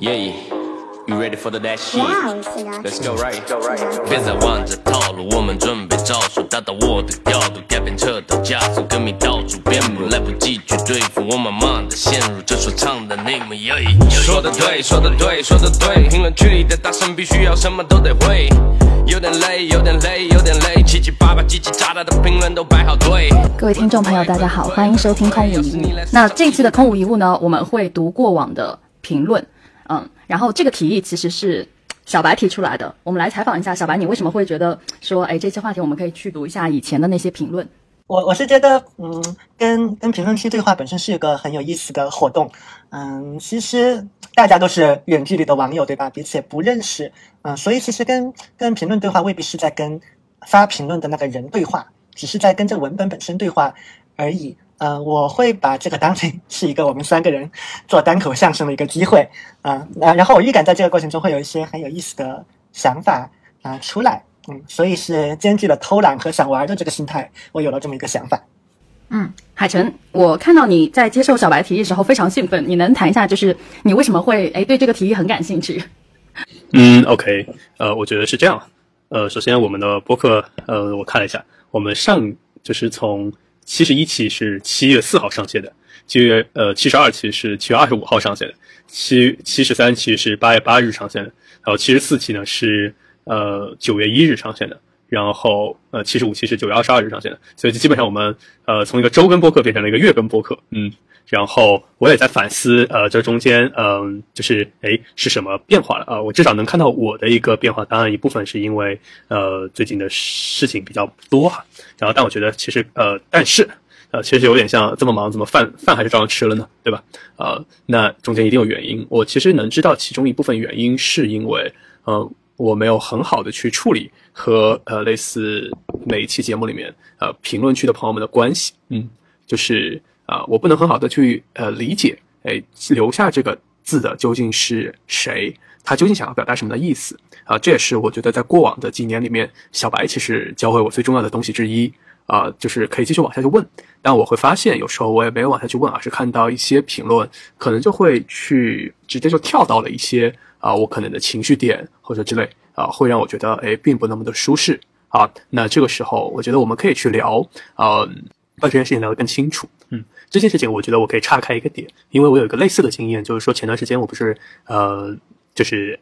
Yeah, you ready for the dash shit? Let's go right. 别再玩这套路，我们准备招数，达到我的调度，改变车道加速，歌迷到处遍布，来不及去对付，我慢慢的陷入这说唱的内幕。Yeah, 说的对，说的对，说的对，评论区里的大神必须要什么都得会。有点累，有点累，有点累，七七八八叽叽喳喳的评论都摆好队。各位听众朋友，大家好，欢迎收听空无一物。那这一期的空无一物呢，我们会读过往的评论，嗯，然后这个提议其实是小白提出来的。我们来采访一下小白，你为什么会觉得说，哎，这期话题我们可以去读一下以前的那些评论？我我是觉得，嗯，跟跟评论区对话本身是一个很有意思的活动。嗯，其实大家都是远距离的网友，对吧？彼此也不认识，嗯，所以其实跟跟评论对话未必是在跟发评论的那个人对话，只是在跟这个文本本身对话而已。嗯，我会把这个当成 是一个我们三个人做单口相声的一个机会，啊，那然后我预感在这个过程中会有一些很有意思的想法啊出来，嗯，所以是兼具了偷懒和想玩的这个心态，我有了这么一个想法。嗯，海晨，我看到你在接受小白提议时候非常兴奋，你能谈一下，就是你为什么会哎对这个提议很感兴趣？嗯，OK，呃，我觉得是这样。呃，首先我们的播客，呃，我看了一下，我们上就是从七十一期是七月四号上线的，七月呃七十二期是七月二十五号上线的，七七十三期是八月八日上线的，然后七十四期呢是呃九月一日上线的，然后呃七十五期是九月二十二日上线的，所以就基本上我们呃从一个周更播客变成了一个月更播客，嗯。然后我也在反思，呃，这中间，嗯、就是诶是什么变化了啊、呃我至少能看到我的一个变化。当然，一部分是因为呃最近的事情比较多哈。然后，但我觉得其实呃，但是呃，其实有点像这么忙，怎么饭饭还是照样吃了呢？对吧？呃，那中间一定有原因。我其实能知道其中一部分原因是因为呃我没有很好的去处理和呃类似每一期节目里面呃评论区的朋友们的关系，嗯，就是啊、我不能很好的去呃理解，哎，留下这个字的究竟是谁，他究竟想要表达什么的意思。啊、这也是我觉得在过往的几年里面，小白其实教会我最重要的东西之一。啊、就是可以继续往下去问，但我会发现有时候我也没有往下去问，而是看到一些评论，可能就会去直接就跳到了一些啊、我可能的情绪点或者之类啊、会让我觉得哎并不那么的舒适啊。那这个时候，我觉得我们可以去聊啊、把这件事情聊得更清楚。嗯，这件事情我觉得我可以岔开一个点，因为我有一个类似的经验，就是说前段时间我不是呃，就是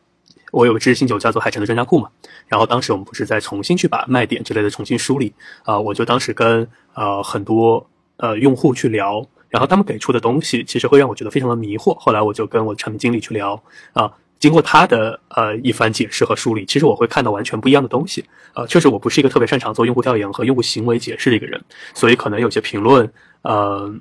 我有个知识星球叫做海城的专家库嘛，然后当时我们不是在重新去把卖点之类的重新梳理啊、我就当时跟呃很多呃用户去聊，然后他们给出的东西其实会让我觉得非常的迷惑，后来我就跟我的产品经理去聊啊。经过他的呃一番解释和梳理，其实我会看到完全不一样的东西。呃，确实我不是一个特别擅长做用户调研和用户行为解释的一个人，所以可能有些评论，呃，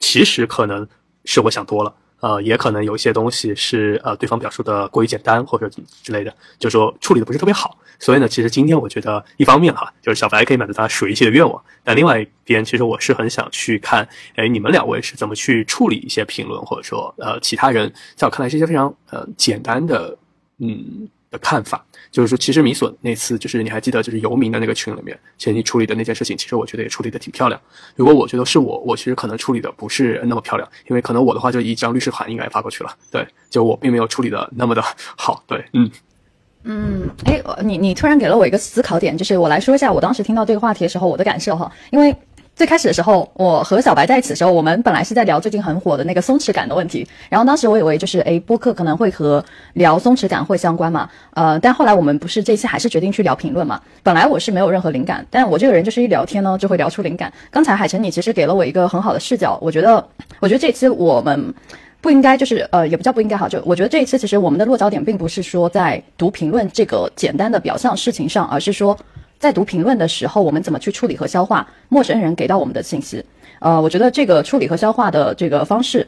其实可能是我想多了，呃，也可能有一些东西是呃对方表述的过于简单或者之类的，就是说处理的不是特别好。所以呢，其实今天我觉得一方面哈，就是小白可以满足他水一些的愿望，但另外一边，其实我是很想去看，哎，你们两位是怎么去处理一些评论，或者说呃其他人在我看来是一些非常呃简单的嗯的看法。就是说，其实米索那次，就是你还记得，就是游民的那个群里面，其实你处理的那件事情，其实我觉得也处理的挺漂亮。如果我觉得是我，我其实可能处理的不是那么漂亮，因为可能我的话就一张律师函应该发过去了，对，就我并没有处理的那么的好，对，嗯。嗯，哎，你你突然给了我一个思考点，就是我来说一下我当时听到这个话题的时候我的感受哈，因为。最开始的时候，我和小白在一起的时候，我们本来是在聊最近很火的那个松弛感的问题。然后当时我以为就是，诶，播客可能会和聊松弛感会相关嘛。呃，但后来我们不是这次还是决定去聊评论嘛。本来我是没有任何灵感，但我这个人就是一聊天呢就会聊出灵感。刚才海晨你其实给了我一个很好的视角，我觉得，我觉得这次我们不应该就是呃，也不叫不应该哈，就我觉得这一次其实我们的落脚点并不是说在读评论这个简单的表象事情上，而是说在读评论的时候，我们怎么去处理和消化陌生人给到我们的信息。呃，我觉得这个处理和消化的这个方式。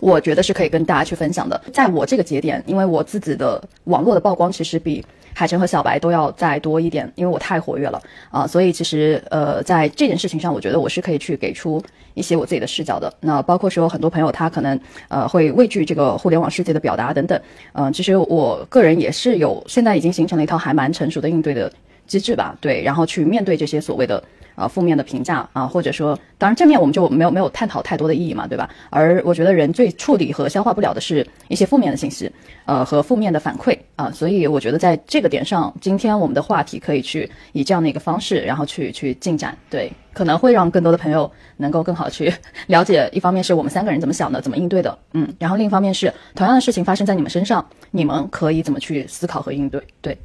我觉得是可以跟大家去分享的。在我这个节点，因为我自己的网络的曝光其实比海晨和小白都要再多一点，因为我太活跃了啊、所以其实呃，在这件事情上，我觉得我是可以去给出一些我自己的视角的。那包括说很多朋友他可能呃会畏惧这个互联网世界的表达等等，嗯、其实我个人也是有现在已经形成了一套还蛮成熟的应对的。机制吧，对，然后去面对这些所谓的。呃，负面的评价啊，或者说，当然正面我们就没有没有探讨太多的意义嘛，对吧？而我觉得人最处理和消化不了的是一些负面的信息，呃，和负面的反馈啊，所以我觉得在这个点上，今天我们的话题可以去以这样的一个方式，然后去去进展，对，可能会让更多的朋友能够更好去了解。一方面是我们三个人怎么想的，怎么应对的，嗯，然后另一方面是同样的事情发生在你们身上，你们可以怎么去思考和应对？对，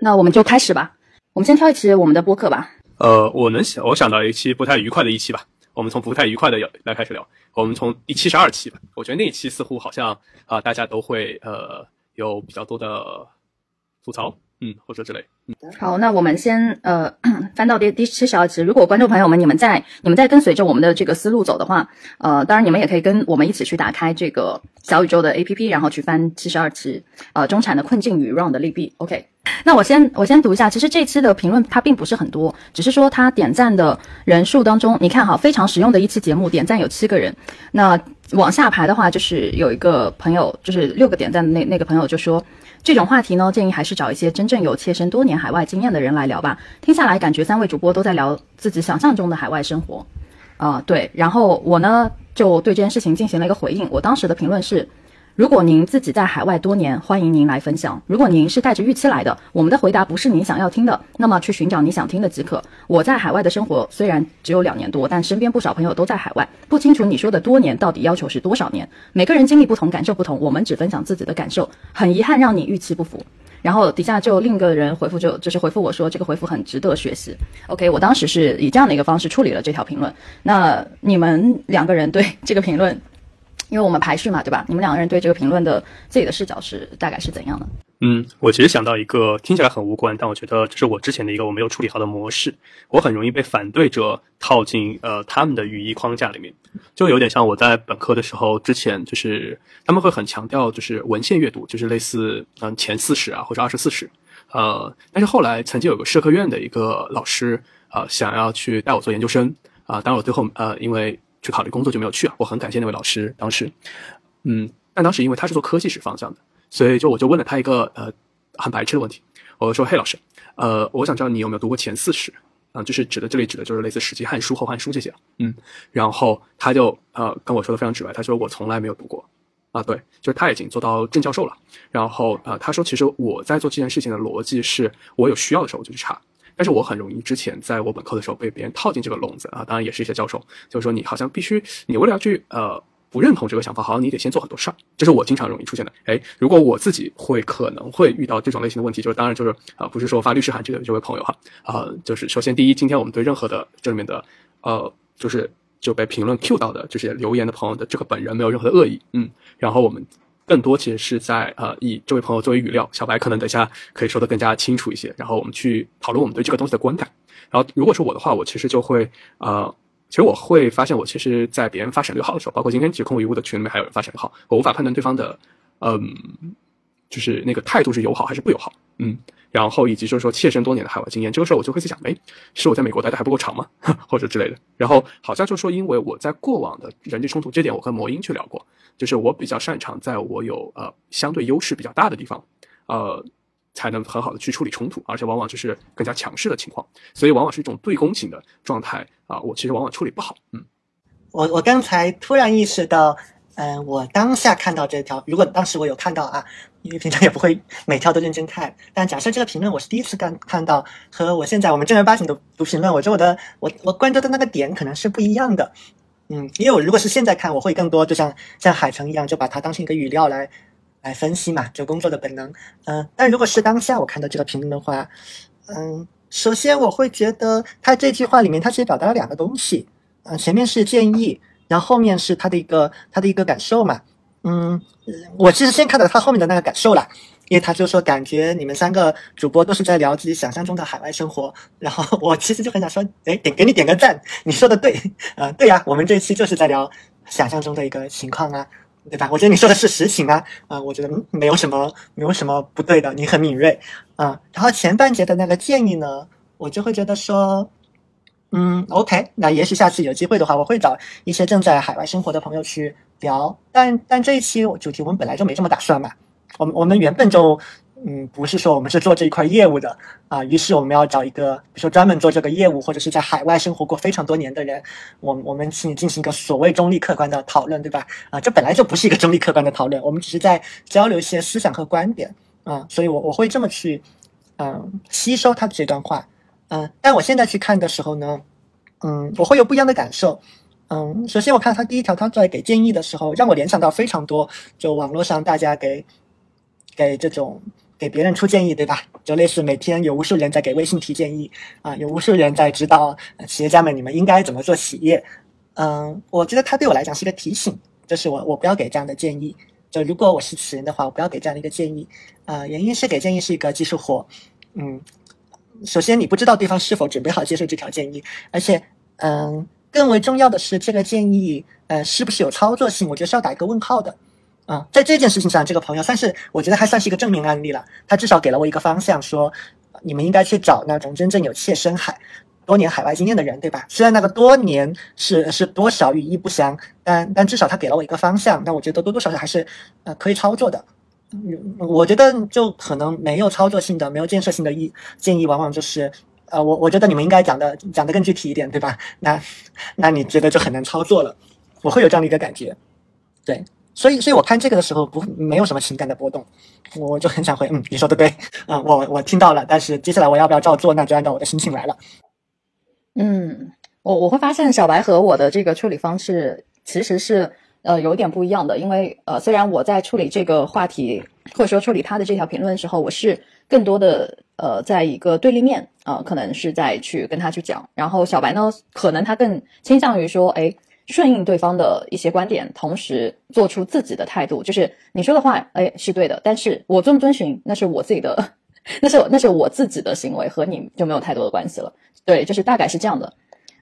那我们就开始吧，我们先挑一期我们的播客吧。呃，我能想，我想到一期不太愉快的一期吧。我们从不太愉快的来开始聊。我们从第七十二期吧。我觉得那一期似乎好像啊，大家都会呃有比较多的吐槽，嗯，或者之类。好，那我们先呃翻到第第七十二期。如果观众朋友们你们在你们在跟随着我们的这个思路走的话，呃，当然你们也可以跟我们一起去打开这个小宇宙的 APP，然后去翻七十二期，呃，中产的困境与 Run 的利弊。OK。那我先我先读一下，其实这期的评论它并不是很多，只是说它点赞的人数当中，你看哈，非常实用的一期节目，点赞有七个人。那往下排的话，就是有一个朋友，就是六个点赞的那那个朋友就说，这种话题呢，建议还是找一些真正有切身多年海外经验的人来聊吧。听下来感觉三位主播都在聊自己想象中的海外生活，啊对，然后我呢就对这件事情进行了一个回应，我当时的评论是。如果您自己在海外多年，欢迎您来分享。如果您是带着预期来的，我们的回答不是您想要听的，那么去寻找你想听的即可。我在海外的生活虽然只有两年多，但身边不少朋友都在海外，不清楚你说的多年到底要求是多少年。每个人经历不同，感受不同，我们只分享自己的感受。很遗憾让你预期不符。然后底下就另一个人回复就就是回复我说这个回复很值得学习。OK，我当时是以这样的一个方式处理了这条评论。那你们两个人对这个评论？因为我们排序嘛，对吧？你们两个人对这个评论的自己的视角是大概是怎样的？嗯，我其实想到一个听起来很无关，但我觉得这是我之前的一个我没有处理好的模式。我很容易被反对者套进呃他们的语义框架里面，就有点像我在本科的时候，之前就是他们会很强调就是文献阅读，就是类似嗯前四十啊或者二十四史，呃，但是后来曾经有个社科院的一个老师啊想要去带我做研究生啊，当然我最后呃因为。去考虑工作就没有去啊，我很感谢那位老师当时，嗯，但当时因为他是做科技史方向的，所以就我就问了他一个呃很白痴的问题，我说嘿老师，呃，我想知道你有没有读过前四史。啊，就是指的这里指的就是类似《史记》《汉书》《后汉书》这些，嗯，然后他就呃跟我说的非常直白，他说我从来没有读过。啊，对，就是他已经做到正教授了，然后呃他说其实我在做这件事情的逻辑是我有需要的时候我就去查。但是我很容易之前在我本科的时候被别人套进这个笼子啊，当然也是一些教授，就是说你好像必须，你为了要去呃不认同这个想法，好像你得先做很多事儿，这是我经常容易出现的。哎，如果我自己会可能会遇到这种类型的问题，就是当然就是啊，不是说发律师函这个这位朋友哈啊，就是首先第一，今天我们对任何的这里面的呃就是就被评论 Q 到的这些留言的朋友的这个本人没有任何的恶意，嗯，然后我们。更多其实是在呃以这位朋友作为语料，小白可能等下可以说的更加清楚一些，然后我们去讨论我们对这个东西的观感。然后如果是我的话，我其实就会呃，其实我会发现我其实，在别人发省略号的时候，包括今天其实空无一物的群里面还有人发省略号，我无法判断对方的嗯，就是那个态度是友好还是不友好，嗯。然后以及就是说切身多年的海外经验，这个时候我就会在想，哎，是我在美国待的还不够长吗？或者之类的。然后好像就说，因为我在过往的人际冲突，这点我和魔音去聊过，就是我比较擅长在我有呃相对优势比较大的地方，呃，才能很好的去处理冲突，而且往往就是更加强势的情况，所以往往是一种对攻型的状态啊，我其实往往处理不好。嗯，我我刚才突然意识到。嗯，我当下看到这条，如果当时我有看到啊，因为平常也不会每条都认真看。但假设这个评论我是第一次看看到，和我现在我们正儿八经的读评论，我觉得我的我我关注的那个点可能是不一样的。嗯，因为我如果是现在看，我会更多就像像海城一样，就把它当成一个语料来来分析嘛，就工作的本能。嗯，但如果是当下我看到这个评论的话，嗯，首先我会觉得他这句话里面他其实表达了两个东西。嗯，前面是建议。然后后面是他的一个他的一个感受嘛，嗯，我其实先看到他后面的那个感受了，因为他就说感觉你们三个主播都是在聊自己想象中的海外生活，然后我其实就很想说，哎，点给你点个赞，你说的对，嗯，对呀，我们这期就是在聊想象中的一个情况啊，对吧？我觉得你说的是实情啊，啊，我觉得没有什么没有什么不对的，你很敏锐啊。然后前半节的那个建议呢，我就会觉得说。嗯，OK，那也许下次有机会的话，我会找一些正在海外生活的朋友去聊。但但这一期主题我们本来就没这么打算嘛，我们我们原本就嗯，不是说我们是做这一块业务的啊，于是我们要找一个，比如说专门做这个业务，或者是在海外生活过非常多年的人，我我们请你进行一个所谓中立客观的讨论，对吧？啊，这本来就不是一个中立客观的讨论，我们只是在交流一些思想和观点啊，所以我我会这么去，嗯，吸收他的这段话，嗯，但我现在去看的时候呢，嗯，我会有不一样的感受，嗯，首先我看他第一条，他在给建议的时候，让我联想到非常多，就网络上大家给给这种。给别人出建议，对吧？就类似每天有无数人在给微信提建议啊，有无数人在指导企业家们你们应该怎么做企业。嗯，我觉得他对我来讲是个提醒，就是我我不要给这样的建议。就如果我是此人的话，我不要给这样的一个建议。啊，原因是给建议是一个技术活。嗯，首先你不知道对方是否准备好接受这条建议，而且嗯，更为重要的是这个建议呃是不是有操作性，我觉得是要打一个问号的。啊，在这件事情上，这个朋友算是我觉得还算是一个正面案例了。他至少给了我一个方向，说你们应该去找那种真正有切身海、多年海外经验的人，对吧？虽然那个多年是是多少语义不详，但但至少他给了我一个方向。那我觉得多多少少还是呃可以操作的。我觉得就可能没有操作性的、没有建设性的意建议，往往就是呃，我我觉得你们应该讲的讲的更具体一点，对吧？那那你觉得就很难操作了。我会有这样的一个感觉，对。所以，所以我看这个的时候不没有什么情感的波动，我就很想回，嗯，你说的对，嗯，我我听到了，但是接下来我要不要照做，那就按照我的心情来了。嗯，我我会发现小白和我的这个处理方式其实是呃有点不一样的，因为呃虽然我在处理这个话题或者说处理他的这条评论的时候，我是更多的呃在一个对立面啊，可能是在去跟他去讲，然后小白呢，可能他更倾向于说，哎。顺应对方的一些观点，同时做出自己的态度，就是你说的话，哎，是对的。但是我遵不遵循，那是我自己的，那是那是我自己的行为，和你就没有太多的关系了。对，就是大概是这样的。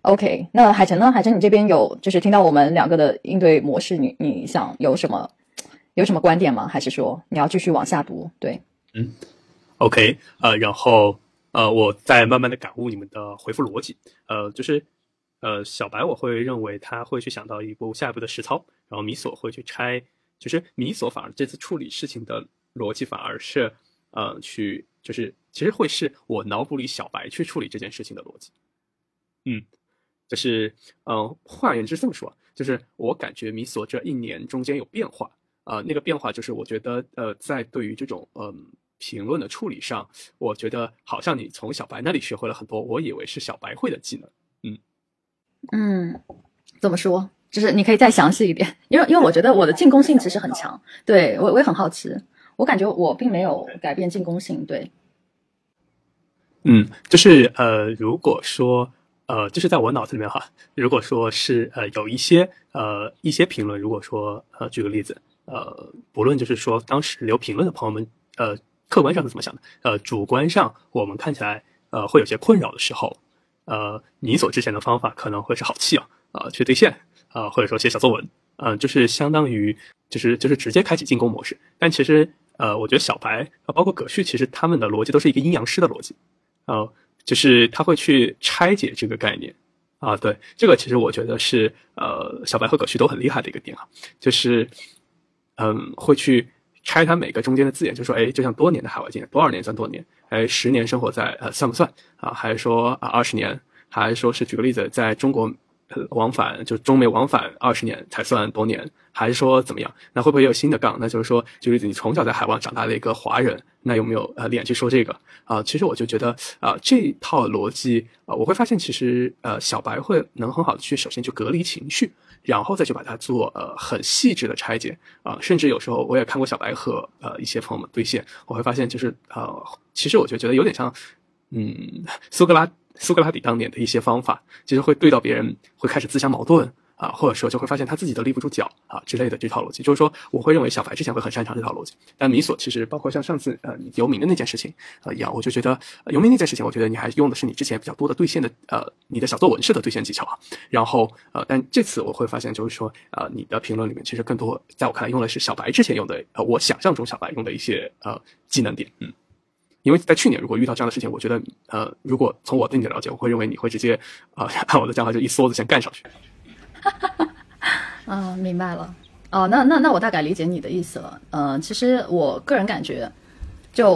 OK，那海晨呢？海晨，你这边有就是听到我们两个的应对模式，你你想有什么有什么观点吗？还是说你要继续往下读？对，嗯，OK，呃，然后呃，我再慢慢的感悟你们的回复逻辑，呃，就是。呃，小白我会认为他会去想到一步下一步的实操，然后米索会去拆，就是米索反而这次处理事情的逻辑反而是，呃，去就是其实会是我脑补里小白去处理这件事情的逻辑，嗯，就是嗯，换言之这么说，就是我感觉米索这一年中间有变化，啊，那个变化就是我觉得呃，在对于这种嗯评论的处理上，我觉得好像你从小白那里学会了很多我以为是小白会的技能。嗯，嗯怎么说？就是你可以再详细一点，因为因为我觉得我的进攻性其实很强，对我我也很好奇，我感觉我并没有改变进攻性，对。嗯，就是呃，如果说呃，就是在我脑子里面哈，如果说是呃有一些呃一些评论，如果说呃举个例子，呃，不论就是说当时留评论的朋友们，呃，客观上是怎么想的，呃，主观上我们看起来呃会有些困扰的时候。呃，你所之前的方法可能会是好气啊，啊，去兑现啊，或者说写小作文，嗯，就是相当于就是就是直接开启进攻模式。但其实呃，我觉得小白啊，包括葛旭，其实他们的逻辑都是一个阴阳师的逻辑，啊，就是他会去拆解这个概念啊。对，这个其实我觉得是呃，小白和葛旭都很厉害的一个点啊，就是嗯，会去拆它每个中间的字眼，就说哎，就像多年的海外经验，多少年算多年？哎，十年生活在呃算不算啊？还是说啊二十年？还是说是举个例子，在中国往返就中美往返二十年才算多年？还是说怎么样？那会不会有新的杠？那就是说，就是你从小在海外长大的一个华人，那有没有呃脸去说这个啊？其实我就觉得啊，这套逻辑啊，我会发现其实呃小白会能很好的去首先去隔离情绪。然后再去把它做呃很细致的拆解啊，甚至有时候我也看过小白和呃一些朋友们对线，我会发现就是呃，其实我就觉得有点像，嗯，苏格拉苏格拉底当年的一些方法，其实会对到别人会开始自相矛盾。啊，或者说就会发现他自己都立不住脚啊之类的这套逻辑，就是说我会认为小白之前会很擅长这套逻辑，但米索其实包括像上次呃游民的那件事情呃一样，我就觉得游民那件事情，我觉得你还用的是你之前比较多的兑现的呃你的小作文式的兑现技巧啊，然后呃但这次我会发现就是说呃你的评论里面其实更多在我看来用的是小白之前用的呃我想象中小白用的一些呃技能点，嗯，因为在去年如果遇到这样的事情，我觉得呃如果从我对你的了解，我会认为你会直接啊 按我的讲法就一梭子先干上去。哈哈哈，嗯，明白了。哦，那那那我大概理解你的意思了。嗯，其实我个人感觉，就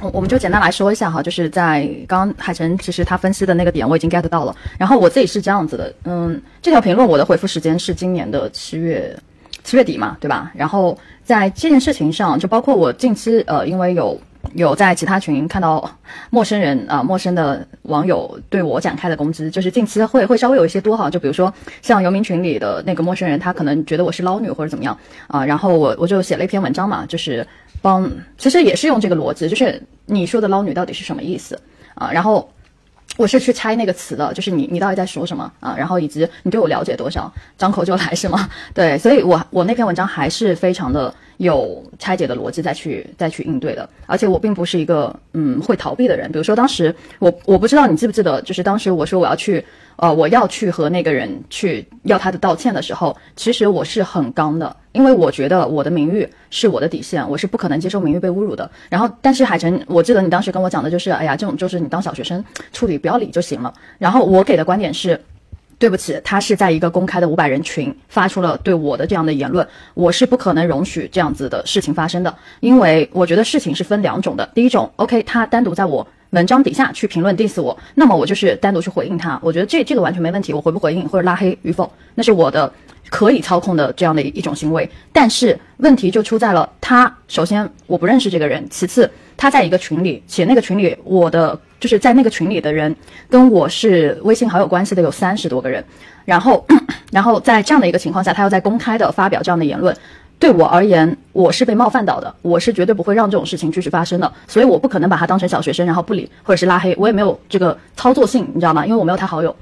我我们就简单来说一下哈，就是在刚刚海晨其实他分析的那个点我已经 get 到了，然后我自己是这样子的，嗯，这条评论我的回复时间是今年的七月七月底嘛，对吧？然后在这件事情上，就包括我近期呃，因为有。有在其他群看到陌生人啊，陌生的网友对我展开的攻击，就是近期会会稍微有一些多哈，就比如说像游民群里的那个陌生人，他可能觉得我是捞女或者怎么样啊，然后我我就写了一篇文章嘛，就是帮，其实也是用这个逻辑，就是你说的捞女到底是什么意思啊？然后我是去猜那个词的，就是你你到底在说什么啊？然后以及你对我了解多少，张口就来是吗？对，所以我我那篇文章还是非常的。有拆解的逻辑再去再去应对的，而且我并不是一个嗯会逃避的人。比如说当时我我不知道你记不记得，就是当时我说我要去呃我要去和那个人去要他的道歉的时候，其实我是很刚的，因为我觉得我的名誉是我的底线，我是不可能接受名誉被侮辱的。然后但是海晨，我记得你当时跟我讲的就是，哎呀这种就是你当小学生处理不要理就行了。然后我给的观点是。对不起，他是在一个公开的五百人群发出了对我的这样的言论，我是不可能容许这样子的事情发生的，因为我觉得事情是分两种的。第一种，OK，他单独在我文章底下去评论 diss 我，那么我就是单独去回应他，我觉得这这个完全没问题，我回不回应或者拉黑与否，那是我的可以操控的这样的一种行为。但是问题就出在了他，首先我不认识这个人，其次他在一个群里，且那个群里我的。就是在那个群里的人，跟我是微信好友关系的有三十多个人，然后，然后在这样的一个情况下，他要在公开的发表这样的言论，对我而言，我是被冒犯到的，我是绝对不会让这种事情继续发生的，所以我不可能把他当成小学生，然后不理或者是拉黑，我也没有这个操作性，你知道吗？因为我没有他好友，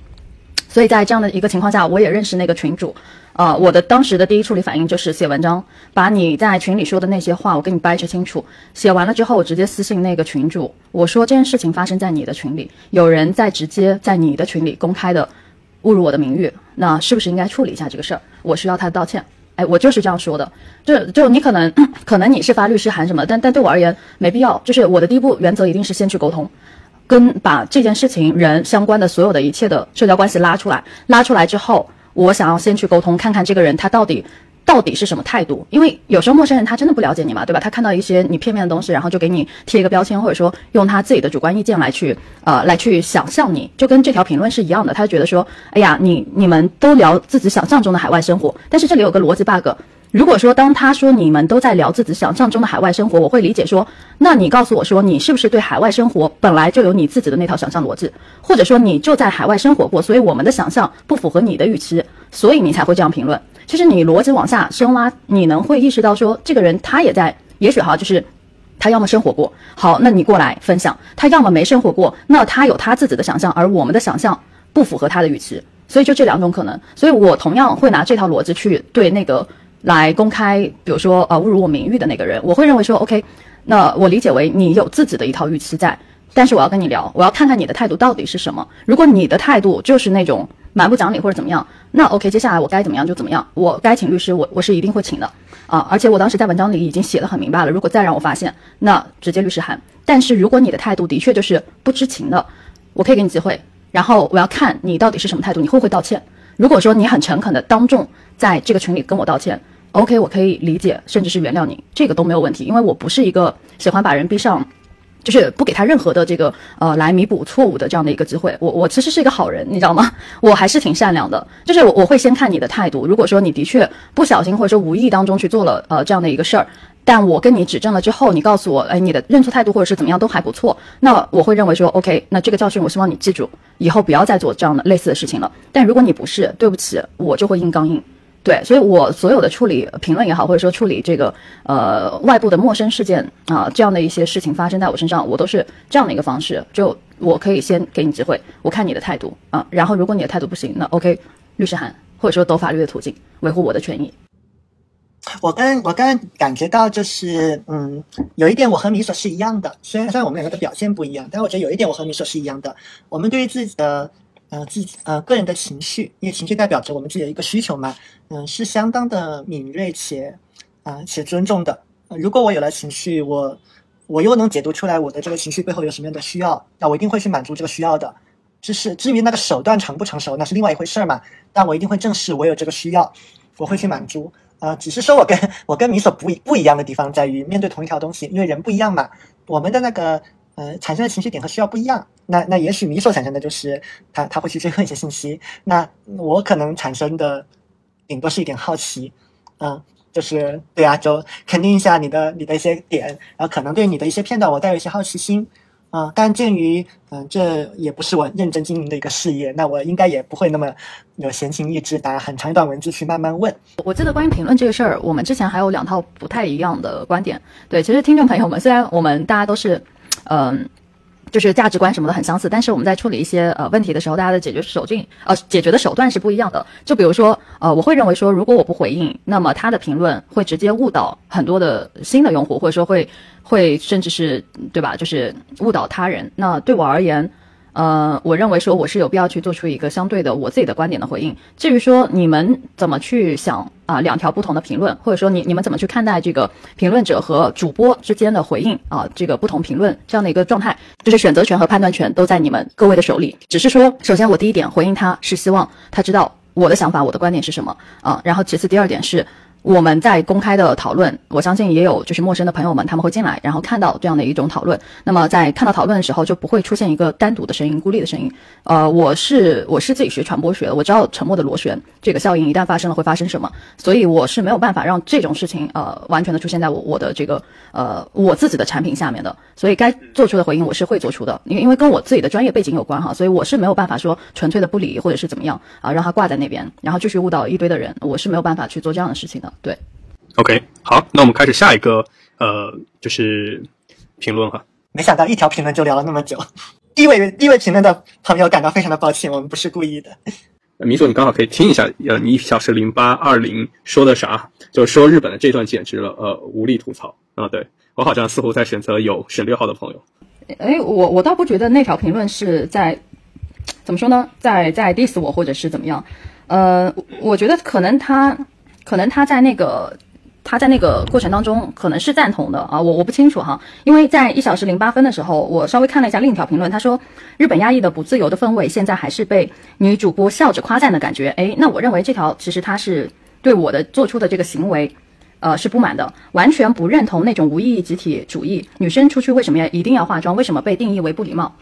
所以在这样的一个情况下，我也认识那个群主。啊，我的当时的第一处理反应就是写文章，把你在群里说的那些话，我跟你掰扯清楚。写完了之后，我直接私信那个群主，我说这件事情发生在你的群里，有人在直接在你的群里公开的侮辱我的名誉，那是不是应该处理一下这个事儿？我需要他的道歉。我就是这样说的。就就你可能可能你是发律师函什么，但但对我而言没必要。就是我的第一步原则一定是先去沟通，跟把这件事情人相关的所有的一切的社交关系拉出来，拉出来之后。我想要先去沟通，看看这个人他到底到底是什么态度，因为有时候陌生人他真的不了解你嘛，对吧？他看到一些你片面的东西，然后就给你贴一个标签，或者说用他自己的主观意见来去呃来去想象你，就跟这条评论是一样的。他觉得说，哎呀，你你们都聊自己想象中的海外生活，但是这里有个逻辑 bug。如果说当他说你们都在聊自己想象中的海外生活，我会理解说，那你告诉我说你是不是对海外生活本来就有你自己的那套想象逻辑，或者说你就在海外生活过，所以我们的想象不符合你的预期，所以你才会这样评论。其实你逻辑往下深挖，你能会意识到说，这个人他也在，也许哈，就是他要么生活过，好，那你过来分享；他要么没生活过，那他有他自己的想象，而我们的想象不符合他的预期，所以就这两种可能。所以我同样会拿这套逻辑去对那个。来公开，比如说呃侮辱我名誉的那个人，我会认为说，OK，那我理解为你有自己的一套预期在，但是我要跟你聊，我要看看你的态度到底是什么。如果你的态度就是那种蛮不讲理或者怎么样，那 OK，接下来我该怎么样就怎么样，我该请律师，我我是一定会请的啊。而且我当时在文章里已经写的很明白了，如果再让我发现，那直接律师函。但是如果你的态度的确就是不知情的，我可以给你机会，然后我要看你到底是什么态度，你会不会道歉？如果说你很诚恳的当众在这个群里跟我道歉。OK，我可以理解，甚至是原谅你，这个都没有问题，因为我不是一个喜欢把人逼上，就是不给他任何的这个呃来弥补错误的这样的一个机会。我我其实是一个好人，你知道吗？我还是挺善良的，就是我我会先看你的态度。如果说你的确不小心或者说无意当中去做了呃这样的一个事儿，但我跟你指正了之后，你告诉我，哎，你的认错态度或者是怎么样都还不错，那我会认为说 OK，那这个教训我希望你记住，以后不要再做这样的类似的事情了。但如果你不是，对不起，我就会硬刚硬。对，所以我所有的处理评论也好，或者说处理这个呃外部的陌生事件啊，这样的一些事情发生在我身上，我都是这样的一个方式。就我可以先给你机会，我看你的态度啊，然后如果你的态度不行，那 OK，律师函或者说走法律的途径维护我的权益。我跟我刚刚感觉到就是，嗯，有一点我和米索是一样的，虽然虽然我们两个的表现不一样，但我觉得有一点我和米索是一样的，我们对于自己的。呃，自己呃个人的情绪，因为情绪代表着我们自己的一个需求嘛，嗯，是相当的敏锐且啊且尊重的。如果我有了情绪，我我又能解读出来我的这个情绪背后有什么样的需要，那我一定会去满足这个需要的。就是至于那个手段成不成熟，那是另外一回事儿嘛。但我一定会正视我有这个需要，我会去满足。呃，只是说我跟 我跟米索不不一样的地方在于，面对同一条东西，因为人不一样嘛，我们的那个呃产生的情绪点和需要不一样。那那也许你所产生的就是他他会去追问一些信息，那我可能产生的顶多是一点好奇，嗯，就是对啊，就肯定一下你的你的一些点，然后可能对你的一些片段我带有一些好奇心。啊，但鉴于嗯，这也不是我认真经营的一个事业，那我应该也不会那么有闲情逸致打很长一段文字去慢慢问。我记得关于评论这个事儿，我们之前还有两套不太一样的观点。对，其实听众朋友们，虽然我们大家都是，嗯。就是价值观什么的很相似，但是我们在处理一些呃问题的时候，大家的解决手劲呃解决的手段是不一样的。就比如说呃，我会认为说，如果我不回应，那么他的评论会直接误导很多的新的用户，或者说会会甚至是对吧？就是误导他人。那对我而言。呃，我认为说我是有必要去做出一个相对的我自己的观点的回应。至于说你们怎么去想啊，两条不同的评论，或者说你你们怎么去看待这个评论者和主播之间的回应啊，这个不同评论这样的一个状态，就是选择权和判断权都在你们各位的手里。只是说，首先我第一点回应他是希望他知道我的想法，我的观点是什么啊，然后其次第二点是。我们在公开的讨论，我相信也有就是陌生的朋友们他们会进来，然后看到这样的一种讨论。那么在看到讨论的时候，就不会出现一个单独的声音、孤立的声音。呃，我是我是自己学传播学的，我知道沉默的螺旋这个效应一旦发生了会发生什么，所以我是没有办法让这种事情呃完全的出现在我我的这个呃我自己的产品下面的。所以该做出的回应我是会做出的，因为因为跟我自己的专业背景有关哈，所以我是没有办法说纯粹的不理或者是怎么样啊，让他挂在那边，然后继续误导一堆的人，我是没有办法去做这样的事情的。对，OK，好，那我们开始下一个，呃，就是评论哈。没想到一条评论就聊了那么久，第一位第一位评论的朋友感到非常的抱歉，我们不是故意的。米索，你刚好可以听一下，呃，你一小时零八二零说的啥？就是说日本的这段简直了，呃，无力吐槽啊。对我好像似乎在选择有省略号的朋友。哎，我我倒不觉得那条评论是在怎么说呢，在在 diss 我或者是怎么样。呃，我觉得可能他，可能他在那个，他在那个过程当中可能是赞同的啊，我我不清楚哈，因为在一小时零八分的时候，我稍微看了一下另一条评论，他说日本压抑的不自由的氛围，现在还是被女主播笑着夸赞的感觉。哎，那我认为这条其实他是对我的做出的这个行为，呃，是不满的，完全不认同那种无意义集体主义。女生出去为什么要一定要化妆？为什么被定义为不礼貌？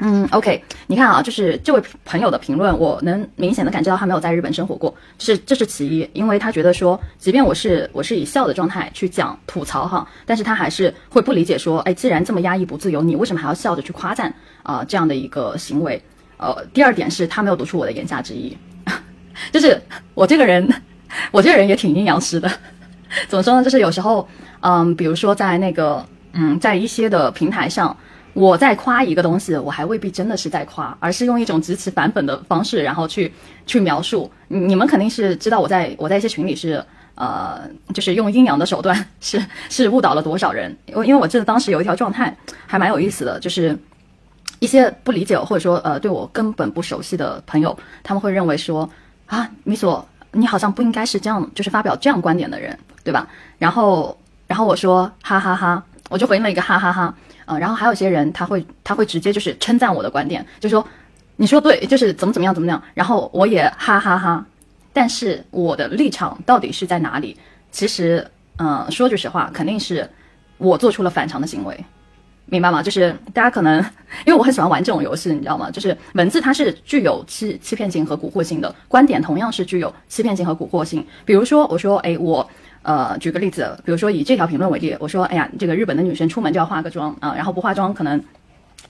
嗯，OK，你看啊，就是这位朋友的评论，我能明显的感知到他没有在日本生活过，是这是其一，因为他觉得说，即便我是我是以笑的状态去讲吐槽哈，但是他还是会不理解说，哎，既然这么压抑不自由，你为什么还要笑着去夸赞啊这样的一个行为？呃，第二点是他没有读出我的言下之意，就是我这个人，我这个人也挺阴阳师的，怎么说呢？就是有时候，嗯，比如说在那个，嗯，在一些的平台上。我在夸一个东西，我还未必真的是在夸，而是用一种极其反本的方式，然后去去描述。你们肯定是知道我在我在一些群里是呃，就是用阴阳的手段，是是误导了多少人。因为因为我记得当时有一条状态还蛮有意思的，就是一些不理解或者说呃对我根本不熟悉的朋友，他们会认为说啊，米索你好像不应该是这样，就是发表这样观点的人，对吧？然后然后我说哈哈哈，我就回应了一个哈哈哈。啊，然后还有些人他会他会直接就是称赞我的观点，就说你说对，就是怎么怎么样怎么样，然后我也哈哈哈。但是我的立场到底是在哪里？其实，嗯，说句实话，肯定是我做出了反常的行为，明白吗？就是大家可能因为我很喜欢玩这种游戏，你知道吗？就是文字它是具有欺欺骗性和蛊惑性的，观点同样是具有欺骗性和蛊惑性。比如说，我说，哎，我。呃，举个例子，比如说以这条评论为例，我说，哎呀，这个日本的女生出门就要化个妆啊，然后不化妆可能，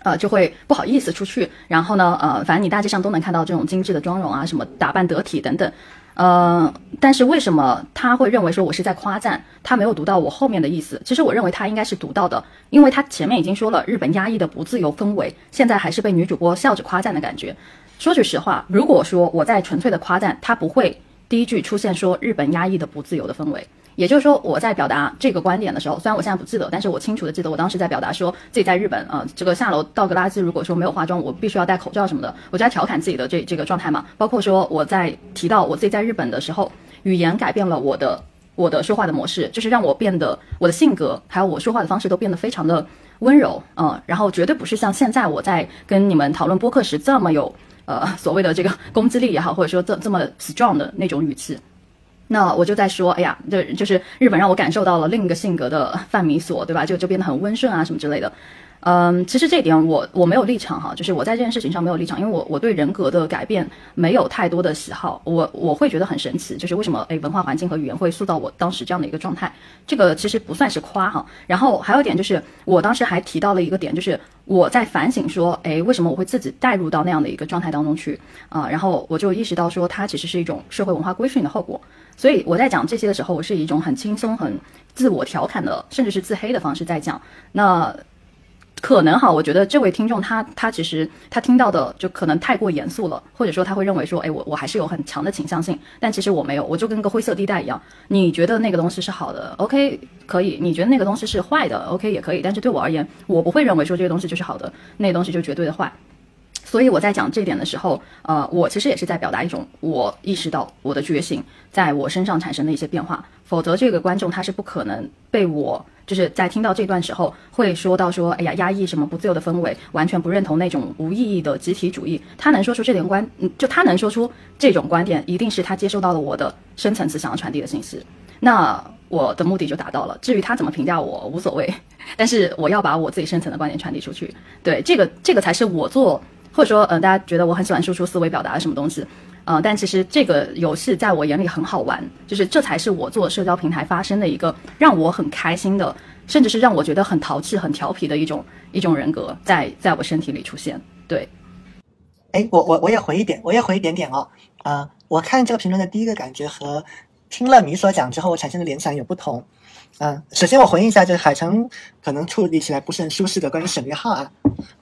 呃，就会不好意思出去。然后呢，呃，反正你大街上都能看到这种精致的妆容啊，什么打扮得体等等。呃，但是为什么他会认为说我是在夸赞？他没有读到我后面的意思。其实我认为他应该是读到的，因为他前面已经说了日本压抑的不自由氛围，现在还是被女主播笑着夸赞的感觉。说句实话，如果说我在纯粹的夸赞，他不会第一句出现说日本压抑的不自由的氛围。也就是说，我在表达这个观点的时候，虽然我现在不记得，但是我清楚的记得我当时在表达说自己在日本呃，这个下楼倒个垃圾，如果说没有化妆，我必须要戴口罩什么的，我就在调侃自己的这这个状态嘛。包括说我在提到我自己在日本的时候，语言改变了我的我的说话的模式，就是让我变得我的性格还有我说话的方式都变得非常的温柔，嗯，然后绝对不是像现在我在跟你们讨论播客时这么有呃所谓的这个攻击力也好，或者说这这么 strong 的那种语气。那我就在说，哎呀，就就是日本让我感受到了另一个性格的范米索，对吧？就就变得很温顺啊什么之类的。嗯，其实这点我我没有立场哈，就是我在这件事情上没有立场，因为我我对人格的改变没有太多的喜好，我我会觉得很神奇，就是为什么诶文化环境和语言会塑造我当时这样的一个状态，这个其实不算是夸哈。然后还有一点就是我当时还提到了一个点，就是我在反省说，诶为什么我会自己带入到那样的一个状态当中去啊？然后我就意识到说，它其实是一种社会文化规训的后果。所以我在讲这些的时候，我是一种很轻松、很自我调侃的，甚至是自黑的方式在讲。那。可能哈，我觉得这位听众他他其实他听到的就可能太过严肃了，或者说他会认为说，哎，我我还是有很强的倾向性，但其实我没有，我就跟个灰色地带一样。你觉得那个东西是好的，OK，可以；你觉得那个东西是坏的，OK，也可以。但是对我而言，我不会认为说这个东西就是好的，那个东西就绝对的坏。所以我在讲这点的时候，呃，我其实也是在表达一种我意识到我的觉醒在我身上产生的一些变化，否则这个观众他是不可能被我。就是在听到这段时候，会说到说，哎呀，压抑什么不自由的氛围，完全不认同那种无意义的集体主义。他能说出这点观，嗯，就他能说出这种观点，一定是他接收到了我的深层次想要传递的信息。那我的目的就达到了。至于他怎么评价我，无所谓。但是我要把我自己深层的观点传递出去。对，这个这个才是我做，或者说，嗯，大家觉得我很喜欢输出思维表达什么东西。嗯，但其实这个游戏在我眼里很好玩，就是这才是我做社交平台发生的一个让我很开心的，甚至是让我觉得很淘气、很调皮的一种一种人格在在我身体里出现。对，哎，我我我也回一点，我也回一点点哦。啊，我看这个评论的第一个感觉和听了你所讲之后我产生的联想有不同。嗯，首先我回应一下，就是海城可能处理起来不是很舒适的关于省略号啊。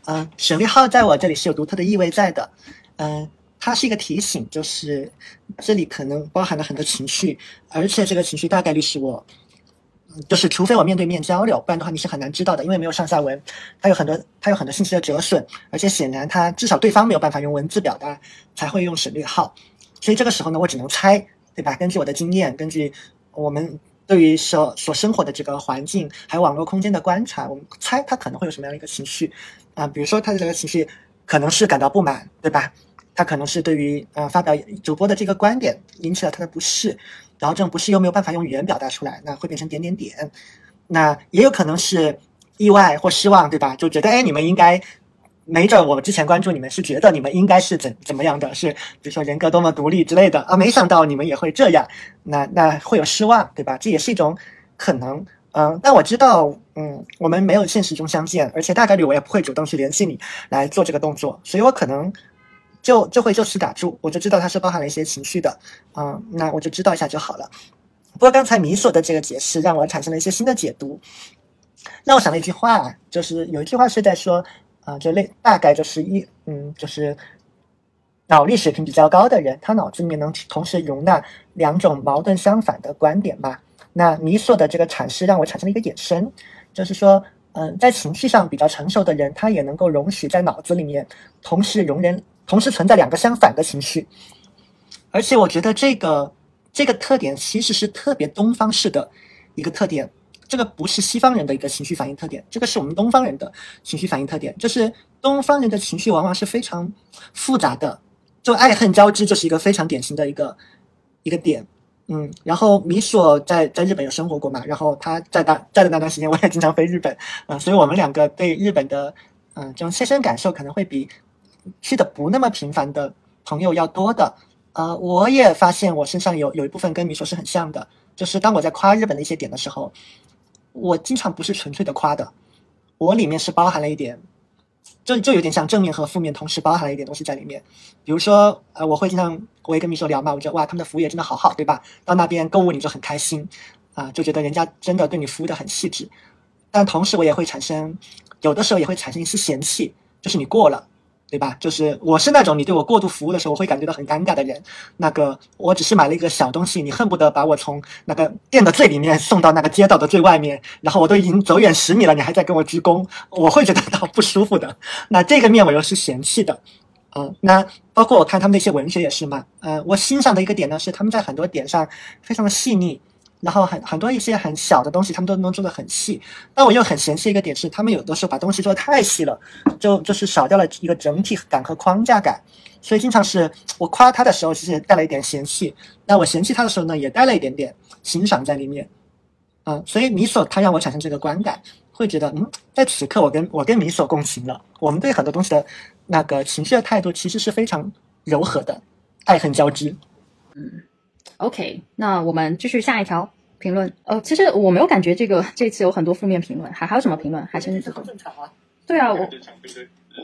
嗯，省略号在我这里是有独特的意味在的。嗯。它是一个提醒，就是这里可能包含了很多情绪，而且这个情绪大概率是我，就是除非我面对面交流，不然的话你是很难知道的，因为没有上下文，它有很多它有很多信息的折损，而且显然它至少对方没有办法用文字表达，才会用省略号，所以这个时候呢，我只能猜，对吧？根据我的经验，根据我们对于所所生活的这个环境还有网络空间的观察，我们猜他可能会有什么样的一个情绪啊？比如说他的这个情绪可能是感到不满，对吧？他可能是对于呃发表主播的这个观点引起了他的不适，然后这种不适又没有办法用语言表达出来，那会变成点点点。那也有可能是意外或失望，对吧？就觉得哎，你们应该没准我之前关注你们是觉得你们应该是怎怎么样的，是比如说人格多么独立之类的啊，没想到你们也会这样，那那会有失望，对吧？这也是一种可能。嗯，但我知道，嗯，我们没有现实中相见，而且大概率我也不会主动去联系你来做这个动作，所以我可能。就就会就此打住，我就知道它是包含了一些情绪的，嗯，那我就知道一下就好了。不过刚才米索的这个解释让我产生了一些新的解读，让我想了一句话，就是有一句话是在说，啊，就类大概就是一，嗯，就是脑力水平比较高的人，他脑子里面能同时容纳两种矛盾相反的观点吧。那米索的这个阐释让我产生了一个衍生，就是说，嗯，在情绪上比较成熟的人，他也能够容许在脑子里面同时容忍。同时存在两个相反的情绪，而且我觉得这个这个特点其实是特别东方式的一个特点，这个不是西方人的一个情绪反应特点，这个是我们东方人的情绪反应特点，就是东方人的情绪往往是非常复杂的，就爱恨交织，就是一个非常典型的一个一个点，嗯，然后米索在在日本有生活过嘛，然后他在那在的那段时间，我也经常飞日本，嗯，所以我们两个对日本的嗯这种切身感受可能会比。去的不那么频繁的朋友要多的，呃，我也发现我身上有有一部分跟米说是很像的，就是当我在夸日本的一些点的时候，我经常不是纯粹的夸的，我里面是包含了一点，就就有点像正面和负面同时包含了一点东西在里面。比如说，呃，我会经常我也跟米说聊嘛，我觉得哇，他们的服务业真的好好，对吧？到那边购物你就很开心，啊，就觉得人家真的对你服务的很细致。但同时我也会产生，有的时候也会产生一丝嫌弃，就是你过了。对吧？就是我是那种你对我过度服务的时候，我会感觉到很尴尬的人。那个我只是买了一个小东西，你恨不得把我从那个店的最里面送到那个街道的最外面，然后我都已经走远十米了，你还在跟我鞠躬，我会觉得到不舒服的。那这个面我又是嫌弃的，嗯，那包括我看他们那些文学也是嘛，呃，我欣赏的一个点呢是他们在很多点上非常的细腻，然后很很多一些很小的东西，他们都能做得很细。但我又很嫌弃一个点是，他们有的时候把东西做得太细了，就就是少掉了一个整体感和框架感。所以经常是我夸他的时候，其实带了一点嫌弃；那我嫌弃他的时候呢，也带了一点点欣赏在里面。嗯，所以米索他让我产生这个观感，会觉得嗯，在此刻我跟我跟米索共情了。我们对很多东西的那个情绪的态度，其实是非常柔和的，爱恨交织。嗯，OK，那我们继续下一条评论。呃，其实我没有感觉这个 这次有很多负面评论，还还有什么评论？海参很正常啊。对啊，我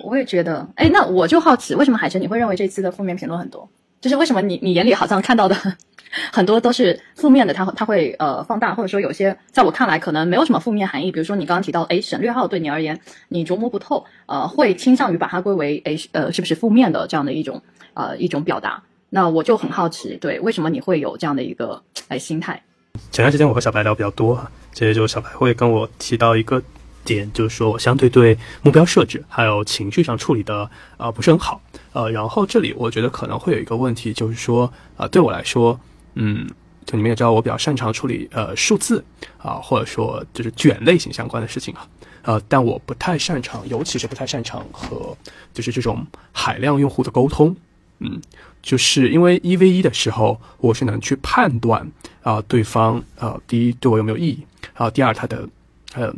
我也觉得。哎，那我就好奇，为什么海参你会认为这次的负面评论很多？就是为什么你你眼里好像看到的 很多都是负面的，他他会呃放大，或者说有些在我看来可能没有什么负面含义。比如说你刚刚提到，哎，省略号对你而言你琢磨不透，呃，会倾向于把它归为哎呃是不是负面的这样的一种呃一种表达。那我就很好奇，对，为什么你会有这样的一个哎心态？前段时间我和小白聊比较多哈，其实就小白会跟我提到一个点，就是说我相对对目标设置还有情绪上处理的啊不是很好，呃，然后这里我觉得可能会有一个问题，就是说啊对我来说，嗯，就你们也知道我比较擅长处理呃数字啊或者说就是卷类型相关的事情啊，呃，但我不太擅长，尤其是不太擅长和就是这种海量用户的沟通。嗯，就是因为一 v 一的时候，我是能去判断啊，对方啊，第一对我有没有意义，然后第二他的，嗯，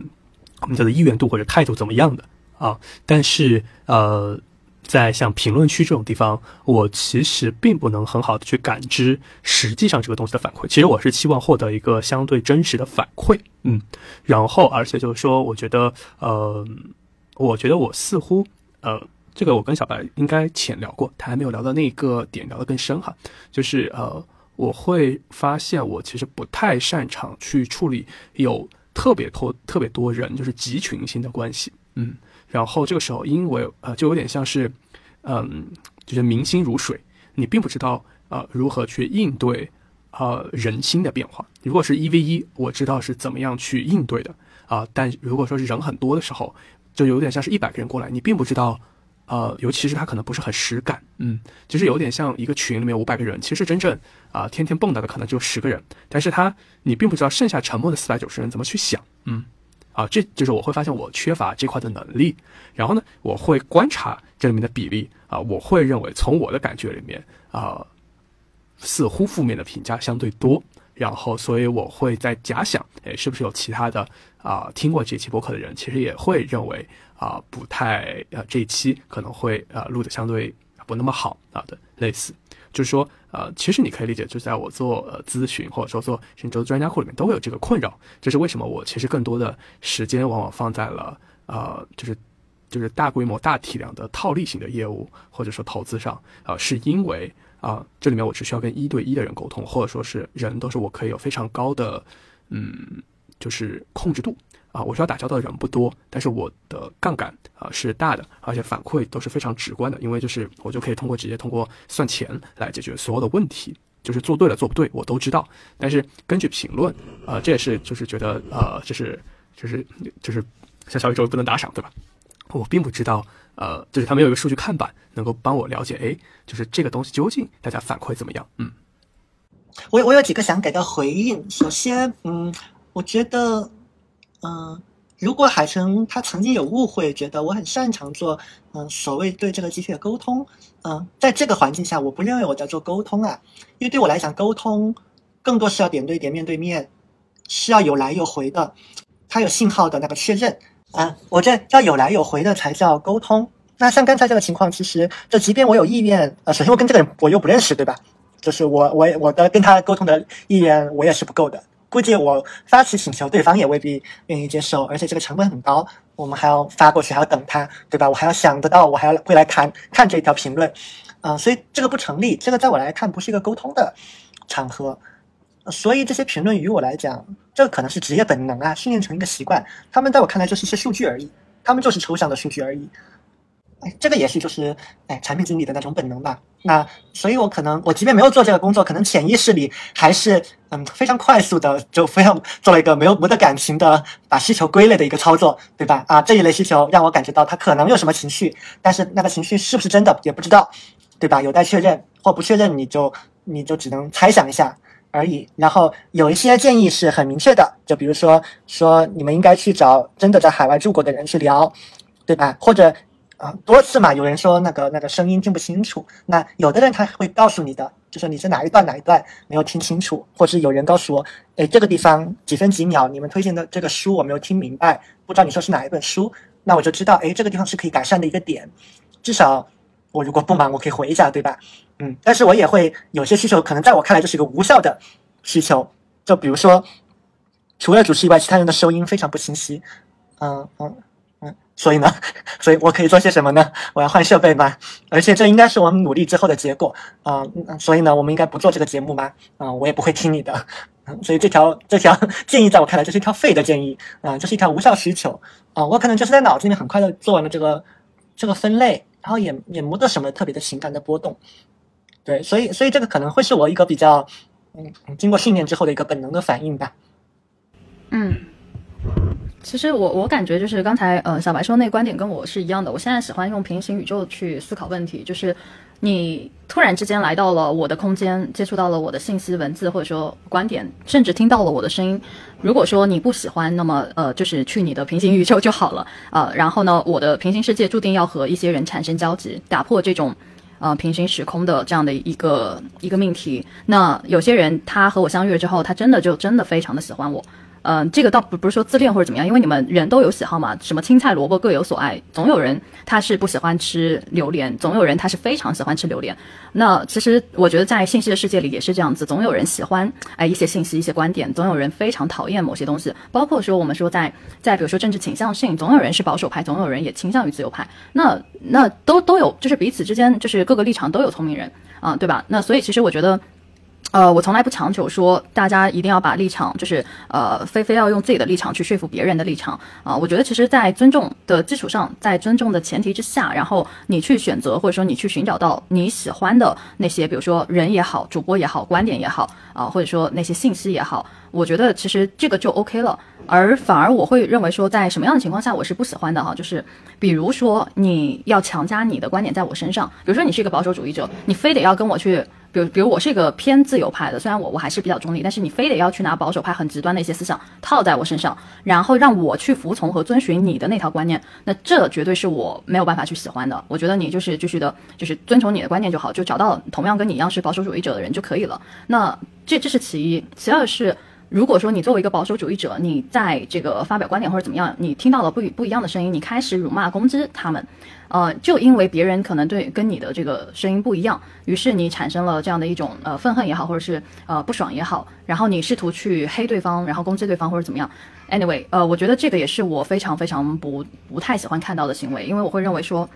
我们叫做意愿度或者态度怎么样的啊。但是呃，在像评论区这种地方，我其实并不能很好的去感知实际上这个东西的反馈。其实我是期望获得一个相对真实的反馈，嗯，然后而且就是说，我觉得呃，我觉得我似乎呃。这个我跟小白应该浅聊过，他还没有聊到那个点聊得更深哈。就是呃，我会发现我其实不太擅长去处理有特别多特别多人，就是集群性的关系，嗯。然后这个时候，因为呃，就有点像是，嗯，就是民心如水，你并不知道呃如何去应对呃人心的变化。如果是一 v 一，我知道是怎么样去应对的啊。但如果说是人很多的时候，就有点像是一百个人过来，你并不知道。呃，尤其是他可能不是很实感，嗯，就是有点像一个群里面五百个人，其实真正啊天天蹦跶的可能只有十个人，但是他你并不知道剩下沉默的四百九十人怎么去想，嗯，啊，这就是我会发现我缺乏这块的能力，然后呢，我会观察这里面的比例啊，我会认为从我的感觉里面啊，似乎负面的评价相对多，然后所以我会在假想，哎，是不是有其他的啊听过这期播客的人，其实也会认为。啊，不太呃，这一期可能会呃录的相对不那么好啊的类似，就是说呃，其实你可以理解，就在我做呃咨询或者说做神州专家库里面都会有这个困扰，就是为什么我其实更多的时间往往放在了呃，就是就是大规模大体量的套利型的业务或者说投资上啊，是因为啊这里面我只需要跟一对一的人沟通，或者说是人都是我可以有非常高的嗯，就是控制度。啊，我需要打交道的人不多，但是我的杠杆啊是大的，而且反馈都是非常直观的，因为就是我就可以通过直接通过算钱来解决所有的问题，就是做对了做不对我都知道。但是根据评论，啊，这也是就是觉得呃，就是就是就是像小宇宙不能打赏对吧？我并不知道，呃，就是他们有一个数据看板能够帮我了解，哎，就是这个东西究竟大家反馈怎么样？嗯，我我有几个想给的回应，首先，嗯，我觉得。嗯，如果海城他曾经有误会，觉得我很擅长做嗯所谓对这个机器的沟通，嗯，在这个环境下，我不认为我在做沟通啊，因为对我来讲，沟通更多是要点对点、面对面，是要有来有回的，它有信号的那个确认啊，我这要有来有回的才叫沟通。那像刚才这个情况，其实就即便我有意愿，呃，首先我跟这个人我又不认识，对吧？就是我我我的跟他沟通的意愿，我也是不够的。估计我发起请求，对方也未必愿意接受，而且这个成本很高，我们还要发过去，还要等他，对吧？我还要想得到，我还要会来谈看这条评论，啊，所以这个不成立，这个在我来看不是一个沟通的场合，所以这些评论于我来讲，这可能是职业本能啊，训练成一个习惯，他们在我看来就是一些数据而已，他们就是抽象的数据而已。这个也是就是哎，产品经理的那种本能吧。那所以，我可能我即便没有做这个工作，可能潜意识里还是嗯非常快速的就非常做了一个没有没得感情的把需求归类的一个操作，对吧？啊，这一类需求让我感觉到他可能有什么情绪，但是那个情绪是不是真的也不知道，对吧？有待确认或不确认，你就你就只能猜想一下。而已。然后有一些建议是很明确的，就比如说说你们应该去找真的在海外住过的人去聊，对吧？或者啊、多次嘛，有人说那个那个声音听不清楚，那有的人他会告诉你的，就是你是哪一段哪一段没有听清楚，或是有人告诉我，哎，这个地方几分几秒，你们推荐的这个书我没有听明白，不知道你说是哪一本书，那我就知道，哎，这个地方是可以改善的一个点，至少我如果不忙，我可以回一下，对吧？嗯，但是我也会有些需求，可能在我看来就是一个无效的需求，就比如说，除了主持以外，其他人的收音非常不清晰，嗯嗯嗯，所以呢，所以我可以做些什么呢？我要换设备吗？而且这应该是我们努力之后的结果啊、嗯所以呢，我们应该不做这个节目吗？啊、我也不会听你的，所以这条这条 建议在我看来就是一条废的建议啊、这是一条无效需求啊、我可能就是在脑子里面很快的做完了这个这个分类，然后也也没得什么特别的情感的波动，对，所以所以这个可能会是我一个比较嗯经过训练之后的一个本能的反应吧。嗯，其实我我感觉就是刚才呃小白说那个观点跟我是一样的。我现在喜欢用平行宇宙去思考问题，就是你突然之间来到了我的空间，接触到了我的信息、文字或者说观点，甚至听到了我的声音。如果说你不喜欢，那么呃就是去你的平行宇宙就好了、呃然后呢，我的平行世界注定要和一些人产生交集，打破这种。呃，平行时空的这样的一个一个命题，那有些人他和我相遇了之后，他真的就真的非常的喜欢我，嗯、这个倒不不是说自恋或者怎么样，因为你们人都有喜好嘛，什么青菜萝卜各有所爱，总有人他是不喜欢吃榴莲，总有人他是非常喜欢吃榴莲。那其实我觉得在信息的世界里也是这样子，总有人喜欢哎一些信息、一些观点，总有人非常讨厌某些东西。包括说我们说在在比如说政治倾向性，总有人是保守派，总有人也倾向于自由派。那那都都有，就是彼此之间就是各个立场都有聪明人啊、对吧？那所以其实我觉得。呃，我从来不强求说大家一定要把立场，就是呃，非非要用自己的立场去说服别人的立场啊、我觉得其实，在尊重的基础上，在尊重的前提之下，然后你去选择或者说你去寻找到你喜欢的那些，比如说人也好，主播也好，观点也好啊、或者说那些信息也好，我觉得其实这个就 OK 了。而反而我会认为说，在什么样的情况下我是不喜欢的哈，就是比如说你要强加你的观点在我身上，比如说你是一个保守主义者，你非得要跟我去。比如，比如我是一个偏自由派的，虽然我我还是比较中立，但是你非得要去拿保守派很极端的一些思想套在我身上，然后让我去服从和遵循你的那套观念，那这绝对是我没有办法去喜欢的。我觉得你就是继续的，就是遵从你的观念就好，就找到同样跟你一样是保守主义者的人就可以了。那这这是其一，其二是。如果说你作为一个保守主义者，你在这个发表观点或者怎么样，你听到了不不一样的声音，你开始辱骂攻击他们，呃，就因为别人可能对跟你的这个声音不一样，于是你产生了这样的一种呃愤恨也好，或者是呃不爽也好，然后你试图去黑对方，然后攻击对方或者怎么样。Anyway，呃，我觉得这个也是我非常非常不不太喜欢看到的行为，因为我会认为说。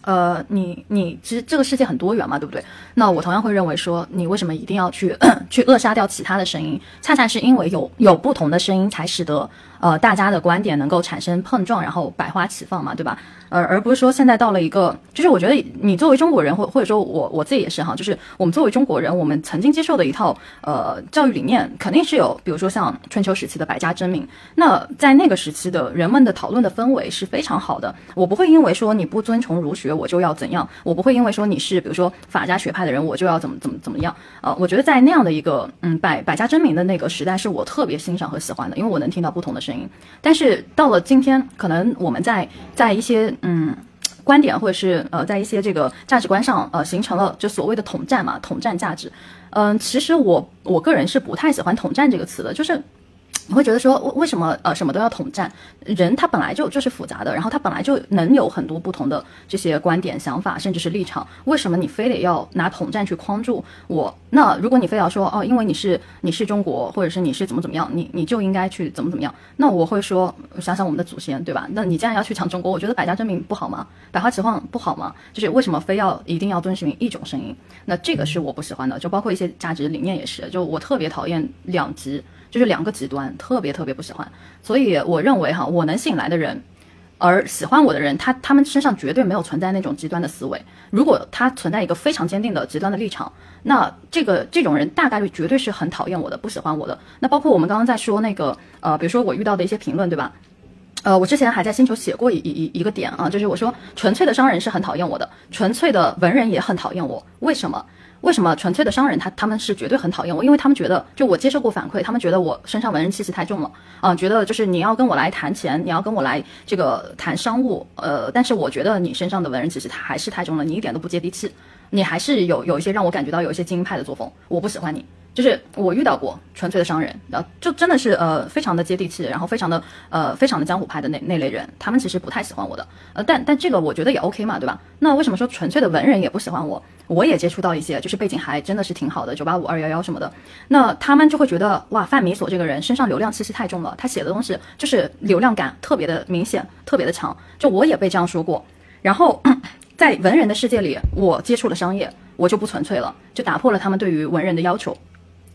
呃，你你其实这个世界很多元嘛，对不对？那我同样会认为说，你为什么一定要去 去扼杀掉其他的声音？恰恰是因为有有不同的声音，才使得呃大家的观点能够产生碰撞，然后百花齐放嘛，对吧？呃，而不是说现在到了一个，就是我觉得你作为中国人，或或者说我我自己也是哈，就是我们作为中国人，我们曾经接受的一套呃教育理念，肯定是有，比如说像春秋时期的百家争鸣，那在那个时期的人们的讨论的氛围是非常好的。我不会因为说你不遵从儒学，我就要怎样；我不会因为说你是比如说法家学派的人，我就要怎么怎么怎么样。呃，我觉得在那样的一个嗯百百家争鸣的那个时代，是我特别欣赏和喜欢的，因为我能听到不同的声但是到了今天，可能我们在在一些嗯。观点或者是呃，在一些这个价值观上，呃，形成了就所谓的统战嘛，统战价值。嗯、其实我我个人是不太喜欢统战这个词的，就是你会觉得说，为为什么呃什么都要统战？人他本来就就是复杂的，然后他本来就能有很多不同的这些观点、想法，甚至是立场。为什么你非得要拿统战去框住我？那如果你非要说哦，因为你是你是中国，或者是你是怎么怎么样，你你就应该去怎么怎么样？那我会说，想想我们的祖先，对吧？那你既然要去抢中国，我觉得百家争鸣不好吗？百花齐放不好吗？就是为什么非要一定要遵循一种声音？那这个是我不喜欢的，就包括一些价值理念也是，就我特别讨厌两极。就是两个极端，特别特别不喜欢。所以我认为哈，我能吸引来的人，而喜欢我的人，他他们身上绝对没有存在那种极端的思维。如果他存在一个非常坚定的极端的立场，那这个这种人大概率绝对是很讨厌我的，不喜欢我的。那包括我们刚刚在说那个呃，比如说我遇到的一些评论，对吧？呃，我之前还在星球写过一一一个点啊，就是我说纯粹的商人是很讨厌我的，纯粹的文人也很讨厌我。为什么？为什么纯粹的商人他他们是绝对很讨厌我？因为他们觉得，就我接受过反馈，他们觉得我身上文人气息太重了啊、觉得就是你要跟我来谈钱，你要跟我来这个谈商务，呃，但是我觉得你身上的文人气息它还是太重了，你一点都不接地气，你还是有有一些让我感觉到有一些精英派的作风，我不喜欢你。就是我遇到过纯粹的商人，然后，就真的是呃非常的接地气，然后非常的呃非常的江湖派的那那类人，他们其实不太喜欢我的，呃，但但这个我觉得也 OK 嘛，对吧？那为什么说纯粹的文人也不喜欢我？我也接触到一些，就是背景还真的是挺好的，九八五二幺幺什么的，那他们就会觉得哇，范米索这个人身上流量气息太重了，他写的东西就是流量感特别的明显，特别的强，就我也被这样说过，然后。在文人的世界里，我接触了商业，我就不纯粹了，就打破了他们对于文人的要求。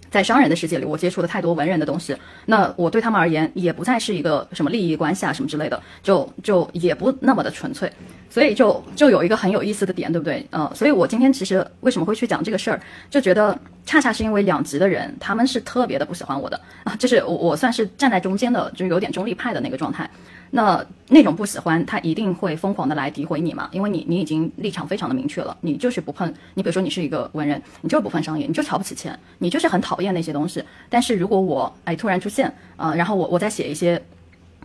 在商人的世界里，我接触了太多文人的东西，那我对他们而言也不再是一个什么利益关系啊什么之类的，就就也不那么的纯粹，所以就就有一个很有意思的点，对不对？呃，所以我今天其实为什么会去讲这个事儿，就觉得恰恰是因为两极的人，他们是特别的不喜欢我的啊，就是我我算是站在中间的，就是有点中立派的那个状态。那那种不喜欢，他一定会疯狂的来诋毁你嘛，因为你你已经立场非常的明确了，你就是不碰，你比如说你是一个文人，你就是不碰商业，你就瞧不起钱，你就是很讨厌那些东西。但是如果我哎突然出现，啊、然后我我再写一些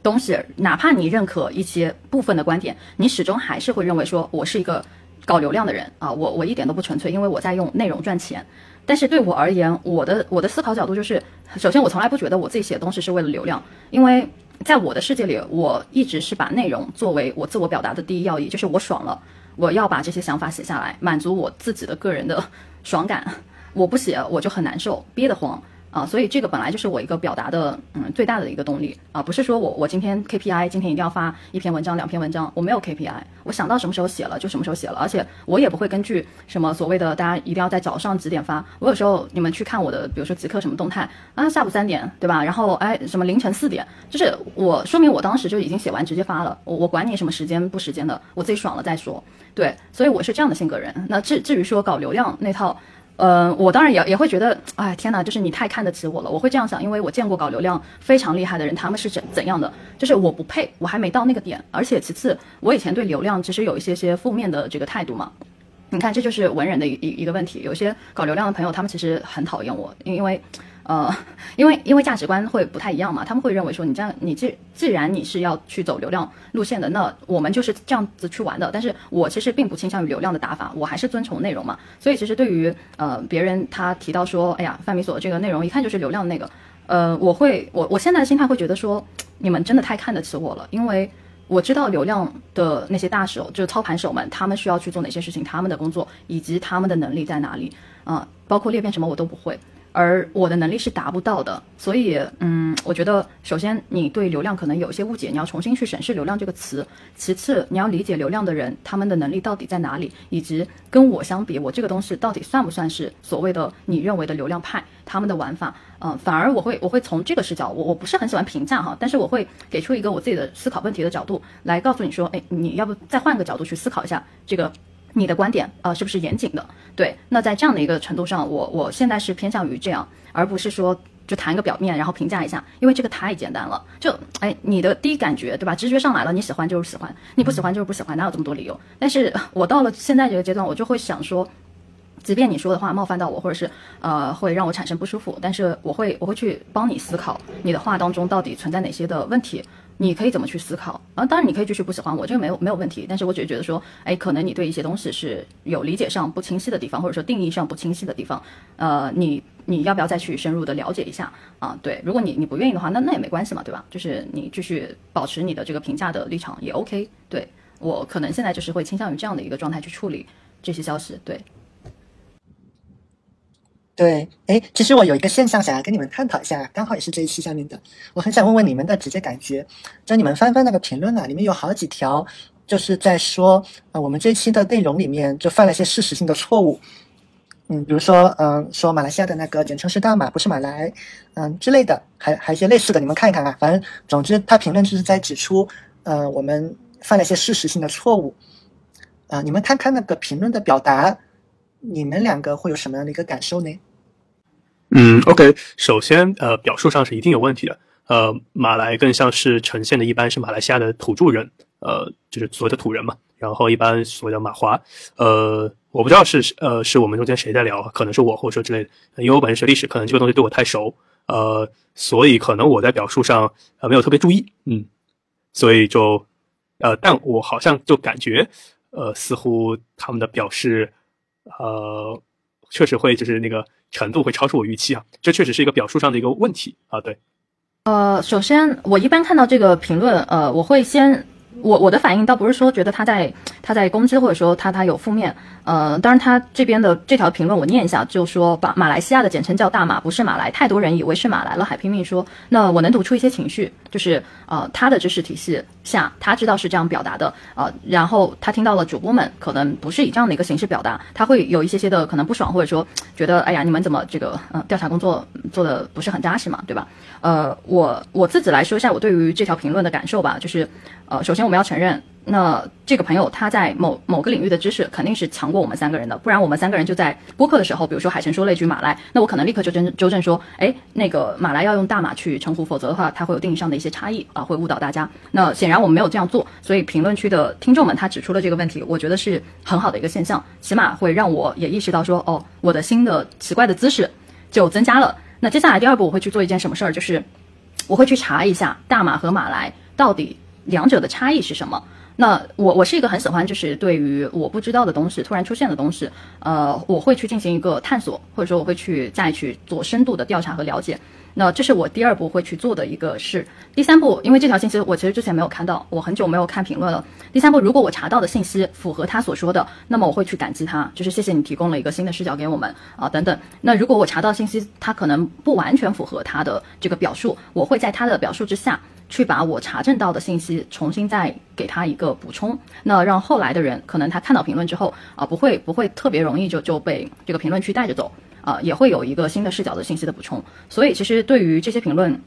东西，哪怕你认可一些部分的观点，你始终还是会认为说我是一个搞流量的人啊，我我一点都不纯粹，因为我在用内容赚钱。但是对我而言，我的我的思考角度就是，首先我从来不觉得我自己写东西是为了流量，因为在我的世界里，我一直是把内容作为我自我表达的第一要义，就是我爽了，我要把这些想法写下来，满足我自己的个人的爽感。我不写我就很难受，憋得慌啊，所以这个本来就是我一个表达的嗯最大的一个动力啊，不是说我我今天 KPI 今天一定要发一篇文章两篇文章，我没有 KPI，我想到什么时候写了就什么时候写了，而且我也不会根据什么所谓的大家一定要在早上几点发，我有时候你们去看我的，比如说即刻什么动态啊，下午三点对吧？然后哎什么凌晨四点，就是我说明我当时就已经写完直接发了，我我管你什么时间不时间的，我自己爽了再说，对，所以我是这样的性格人。那至至于说搞流量那套。呃，我当然也也会觉得，哎，天哪，就是你太看得起我了。我会这样想，因为我见过搞流量非常厉害的人，他们是怎怎样的？就是我不配，我还没到那个点。而且其次，我以前对流量其实有一些些负面的这个态度嘛。你看，这就是文人的一一一个问题。有些搞流量的朋友，他们其实很讨厌我，因因为，呃，因为因为价值观会不太一样嘛。他们会认为说，你这样，你既既然你是要去走流量路线的，那我们就是这样子去玩的。但是我其实并不倾向于流量的打法，我还是遵从内容嘛。所以其实对于呃别人他提到说，哎呀，范米索这个内容一看就是流量那个，呃，我会我我现在的心态会觉得说，你们真的太看得起我了，因为。我知道流量的那些大手，就是操盘手们，他们需要去做哪些事情，他们的工作以及他们的能力在哪里啊、包括裂变什么我都不会，而我的能力是达不到的，所以嗯，我觉得首先你对流量可能有一些误解，你要重新去审视流量这个词。其次，你要理解流量的人他们的能力到底在哪里，以及跟我相比，我这个东西到底算不算是所谓的你认为的流量派他们的玩法？嗯，反而我会我会从这个视角，我我不是很喜欢评价哈，但是我会给出一个我自己的思考问题的角度来告诉你说，哎，你要不再换个角度去思考一下这个你的观点啊、呃是不是严谨的？对，那在这样的一个程度上，我我现在是偏向于这样，而不是说就谈个表面，然后评价一下，因为这个太简单了。就哎，你的第一感觉对吧？直觉上来了，你喜欢就是喜欢，你不喜欢就是不喜欢，哪有这么多理由？但是我到了现在这个阶段，我就会想说。即便你说的话冒犯到我，或者是呃会让我产生不舒服，但是我会我会去帮你思考你的话当中到底存在哪些的问题，你可以怎么去思考啊？当然你可以继续不喜欢我，这个没有没有问题，但是我只是觉得说，哎，可能你对一些东西是有理解上不清晰的地方，或者说定义上不清晰的地方，呃，你你要不要再去深入的了解一下啊？对，如果你你不愿意的话，那那也没关系嘛，对吧？就是你继续保持你的这个评价的立场也 OK。对我可能现在就是会倾向于这样的一个状态去处理这些消息，对。对，哎，其实我有一个现象想要跟你们探讨一下，刚好也是这一期下面的，我很想问问你们的直接感觉。就你们翻翻那个评论啊，里面有好几条就是在说，呃，我们这一期的内容里面就犯了一些事实性的错误。嗯，比如说，嗯，说马来西亚的那个简称是大马，不是马来，嗯之类的，还还有一些类似的，你们看一看啊。反正总之，他评论就是在指出，呃，我们犯了一些事实性的错误。啊、你们看看那个评论的表达，你们两个会有什么样的一个感受呢？嗯，OK，首先，呃，表述上是一定有问题的。呃，马来更像是呈现的一般是马来西亚的土著人，呃，就是所谓的土人嘛。然后一般所谓的马华，呃，我不知道是呃是我们中间谁在聊，可能是我或者说之类的，因为我本身学历史，可能这个东西对我太熟，呃，所以可能我在表述上呃没有特别注意，嗯，所以就呃，但我好像就感觉呃，似乎他们的表示呃，确实会就是那个程度会超出我预期啊，这确实是一个表述上的一个问题啊，对。呃，首先我一般看到这个评论，呃，我会先。我我的反应倒不是说觉得他在他在攻击或者说他他有负面，呃，当然他这边的这条评论我念一下，就说把马来西亚的简称叫大马，不是马来，太多人以为是马来了，还拼命说。那我能读出一些情绪，就是呃他的知识体系下，他知道是这样表达的，呃，然后他听到了主播们可能不是以这样的一个形式表达，他会有一些些的可能不爽，或者说觉得哎呀你们怎么这个嗯调查工作做的不是很扎实嘛，对吧？呃，我我自己来说一下我对于这条评论的感受吧，就是呃首先我们要承认。那这个朋友他在某某个领域的知识肯定是强过我们三个人的，不然我们三个人就在播客的时候，比如说海神说了一句马来，那我可能立刻就纠纠正说，哎，那个马来要用大马去称呼，否则的话它会有定义上的一些差异啊，会误导大家。那显然我们没有这样做，所以评论区的听众们他指出了这个问题，我觉得是很好的一个现象，起码会让我也意识到说，哦，我的新的奇怪的姿势就增加了。那接下来第二步我会去做一件什么事儿，就是我会去查一下大马和马来到底两者的差异是什么。那我我是一个很喜欢，就是对于我不知道的东西突然出现的东西，呃，我会去进行一个探索，或者说我会去再去做深度的调查和了解。那这是我第二步会去做的一个事。第三步，因为这条信息我其实之前没有看到，我很久没有看评论了。第三步，如果我查到的信息符合他所说的，那么我会去感激他，就是谢谢你提供了一个新的视角给我们啊等等。那如果我查到信息他可能不完全符合他的这个表述，我会在他的表述之下。去把我查证到的信息重新再给他一个补充，那让后来的人可能他看到评论之后啊，不会不会特别容易就就被这个评论区带着走啊，也会有一个新的视角的信息的补充。所以其实对于这些评论，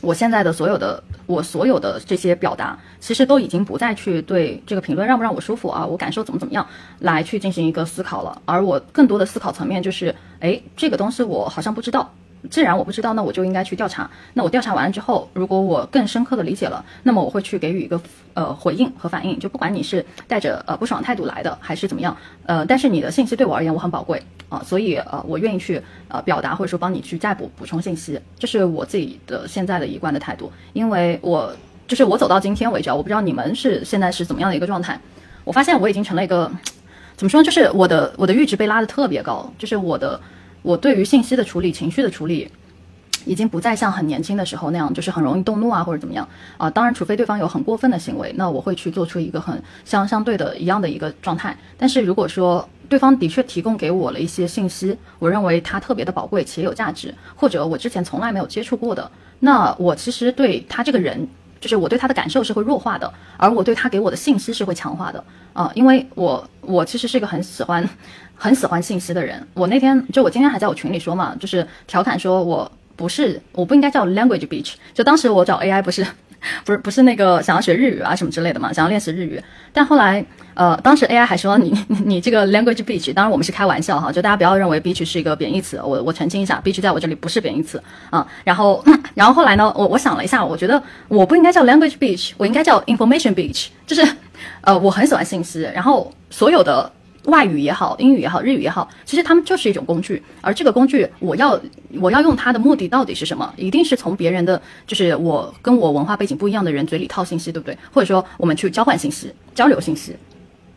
我现在的所有的我所有的这些表达，其实都已经不再去对这个评论让不让我舒服啊，我感受怎么怎么样来去进行一个思考了，而我更多的思考层面就是，哎，这个东西我好像不知道。既然我不知道，那我就应该去调查。那我调查完了之后，如果我更深刻的理解了，那么我会去给予一个呃回应和反应。就不管你是带着呃不爽态度来的，还是怎么样，呃，但是你的信息对我而言我很宝贵啊，所以呃我愿意去呃表达或者说帮你去再补补充信息，这是我自己的现在的一贯的态度。因为我就是我走到今天为止，我不知道你们是现在是怎么样的一个状态。我发现我已经成了一个怎么说，就是我的我的阈值被拉的特别高，就是我的。我对于信息的处理、情绪的处理，已经不再像很年轻的时候那样，就是很容易动怒啊，或者怎么样啊。当然，除非对方有很过分的行为，那我会去做出一个很相相对的一样的一个状态。但是如果说对方的确提供给我了一些信息，我认为他特别的宝贵且有价值，或者我之前从来没有接触过的，那我其实对他这个人，就是我对他的感受是会弱化的，而我对他给我的信息是会强化的啊，因为我我其实是一个很喜欢。很喜欢信息的人，我那天就我今天还在我群里说嘛，就是调侃说我不是我不应该叫 language beach，就当时我找 AI 不是 不是不是那个想要学日语啊什么之类的嘛，想要练习日语，但后来呃当时 AI 还说你你你这个 language beach，当然我们是开玩笑哈，就大家不要认为 beach 是一个贬义词，我我澄清一下，beach 在我这里不是贬义词啊，然后 然后后来呢，我我想了一下，我觉得我不应该叫 language beach，我应该叫 information beach，就是呃我很喜欢信息，然后所有的。外语也好，英语也好，日语也好，其实他们就是一种工具。而这个工具，我要我要用它的目的到底是什么？一定是从别人的，就是我跟我文化背景不一样的人嘴里套信息，对不对？或者说我们去交换信息、交流信息。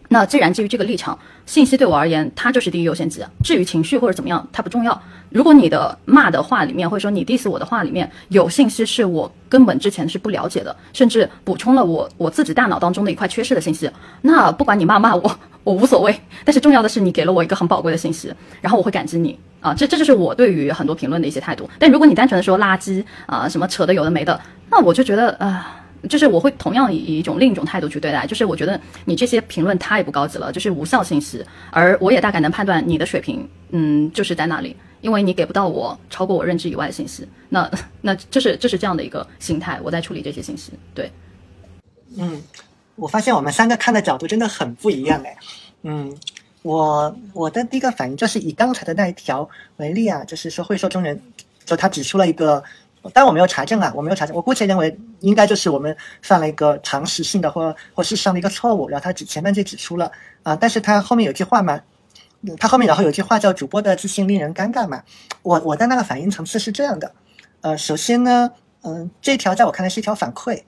那既然基于这个立场，信息对我而言，它就是第一优先级。至于情绪或者怎么样，它不重要。如果你的骂的话里面，或者说你 diss 我的话里面有信息是我根本之前是不了解的，甚至补充了我我自己大脑当中的一块缺失的信息，那不管你骂骂我。我无所谓，但是重要的是你给了我一个很宝贵的信息，然后我会感激你啊，这这就是我对于很多评论的一些态度。但如果你单纯的说垃圾啊，什么扯的有的没的，那我就觉得啊，就是我会同样以一种另一种态度去对待，就是我觉得你这些评论太不高级了，就是无效信息，而我也大概能判断你的水平，嗯，就是在那里，因为你给不到我超过我认知以外的信息，那那就是就是这样的一个心态，我在处理这些信息，对，嗯。我发现我们三个看的角度真的很不一样哎，嗯，我我的第一个反应就是以刚才的那一条为例啊，就是说会说中人，就他指出了一个但我没有查证啊，我没有查证，我姑且认为应该就是我们犯了一个常识性的或或事实上的一个错误，然后他指前半句指出了啊，但是他后面有句话嘛，他后面然后有句话叫主播的自信令人尴尬嘛，我我的那个反应层次是这样的，呃，首先呢，嗯、这条在我看来是一条反馈，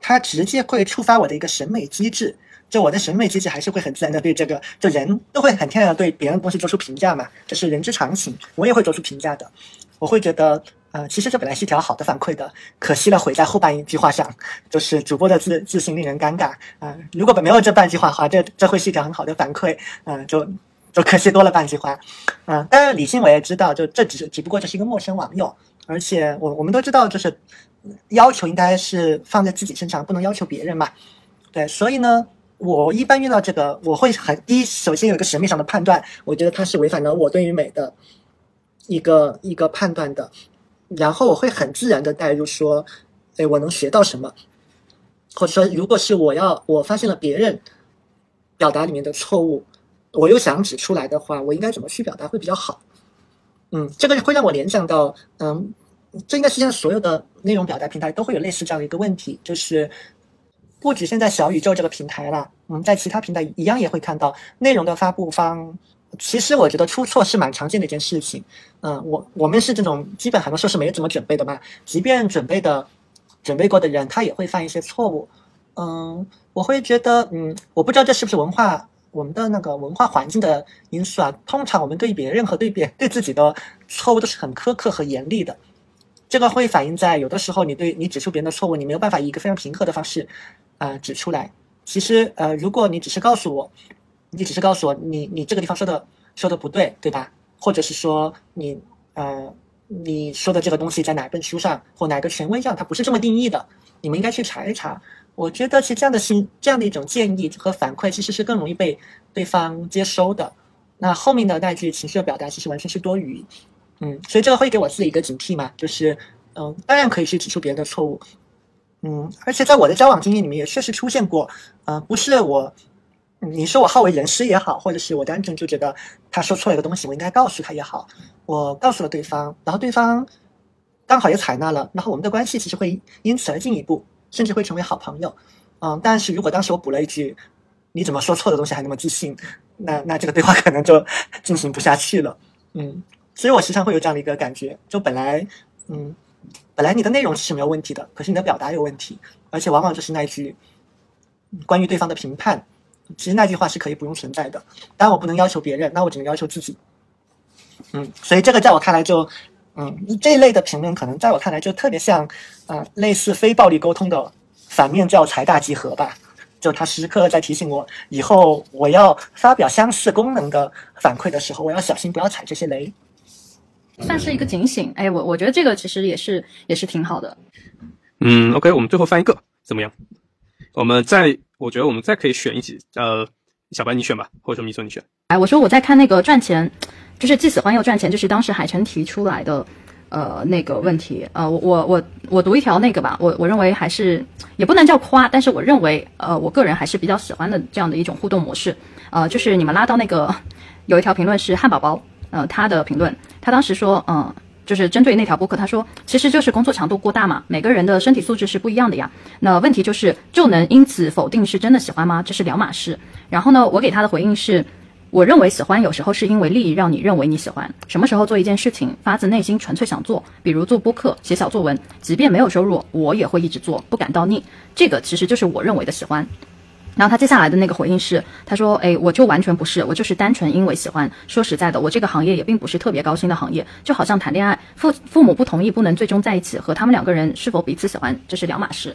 它直接会触发我的一个审美机制。就我的审美机制还是会很自然的对这个，就人都会很天然的对别人的东西做出评价嘛，这是人之常情，我也会做出评价的。我会觉得，呃，其实这本来是一条好的反馈的，可惜了毁在后半一句话上，就是主播的自自信令人尴尬啊、如果没有这半句话的话，这这会是一条很好的反馈，嗯、就就可惜多了半句话，嗯、当然理性我也知道，就这只是只不过这是一个陌生网友，而且我我们都知道，就是要求应该是放在自己身上，不能要求别人嘛，对，所以呢。我一般遇到这个，我会很第一，首先有一个审美上的判断，我觉得它是违反了我对于美的一个一个判断的，然后我会很自然的带入说，哎，我能学到什么，或者说，如果是我要我发现了别人表达里面的错误，我又想指出来的话，我应该怎么去表达会比较好？嗯，这个会让我联想到，嗯，这应该世界上所有的内容表达平台都会有类似这样的一个问题，就是不止现在小宇宙这个平台了，嗯，在其他平台一样也会看到内容的发布方。其实我觉得出错是蛮常见的一件事情，嗯，我我们是这种基本很多时候是没怎么准备的嘛，即便准备的准备过的人，他也会犯一些错误，嗯，我会觉得，嗯，我不知道这是不是文化我们的那个文化环境的因素啊。通常我们对别人和对别对自己的错误都是很苛刻和严厉的，这个会反映在有的时候你对你指出别人的错误，你没有办法以一个非常平和的方式，呃，指出来。其实，呃，如果你只是告诉我，你只是告诉我你你这个地方说的说的不对，对吧？或者是说你呃你说的这个东西在哪本书上或哪个权威上它不是这么定义的，你们应该去查一查。我觉得其实这样的心这样的一种建议和反馈其实是更容易被对方接收的。那后面的那句情绪的表达其实完全是多余，嗯，所以这个会给我自己一个警惕嘛，就是嗯，当然可以去指出别人的错误，嗯，而且在我的交往经验里面也确实出现过，呃，不是我。你说我好为人师也好，或者是我单纯就觉得他说错了一个东西，我应该告诉他也好，我告诉了对方，然后对方刚好也采纳了，然后我们的关系其实会因此而进一步，甚至会成为好朋友。嗯，但是如果当时我补了一句“你怎么说错的东西还那么自信”，那那这个对话可能就 进行不下去了。嗯，所以我时常会有这样的一个感觉，就本来嗯，本来你的内容是没有问题的，可是你的表达有问题，而且往往就是那一句关于对方的评判。其实那句话是可以不用存在的，当然我不能要求别人，那我只能要求自己。嗯，所以这个在我看来就，嗯，这一类的评论可能在我看来就特别像，啊、类似非暴力沟通的反面教材大集合吧。就他时刻在提醒我，以后我要发表相似功能的反馈的时候，我要小心不要踩这些雷。算是一个警醒。哎，我我觉得这个其实也是也是挺好的。嗯，OK，我们最后翻一个怎么样？我们再，我觉得我们再可以选一集，呃，小白你选吧，或者说米索你选。哎，我说我在看那个赚钱，就是既喜欢又赚钱，就是当时海晨提出来的，呃，那个问题。呃，我我我我读一条那个吧，我我认为还是也不能叫夸，但是我认为，呃，我个人还是比较喜欢的这样的一种互动模式。呃，就是你们拉到那个有一条评论是汉堡包，呃，他的评论，他当时说，嗯、就是针对那条播客，他说其实就是工作强度过大嘛，每个人的身体素质是不一样的呀。那问题就是就能因此否定是真的喜欢吗？这是两码事。然后呢，我给他的回应是，我认为喜欢有时候是因为利益让你认为你喜欢。什么时候做一件事情发自内心纯粹想做，比如做播客、写小作文，即便没有收入，我也会一直做，不感到腻。这个其实就是我认为的喜欢。然后他接下来的那个回应是，他说：“哎，我就完全不是，我就是单纯因为喜欢。说实在的，我这个行业也并不是特别高薪的行业，就好像谈恋爱，父父母不同意不能最终在一起，和他们两个人是否彼此喜欢，这是两码事。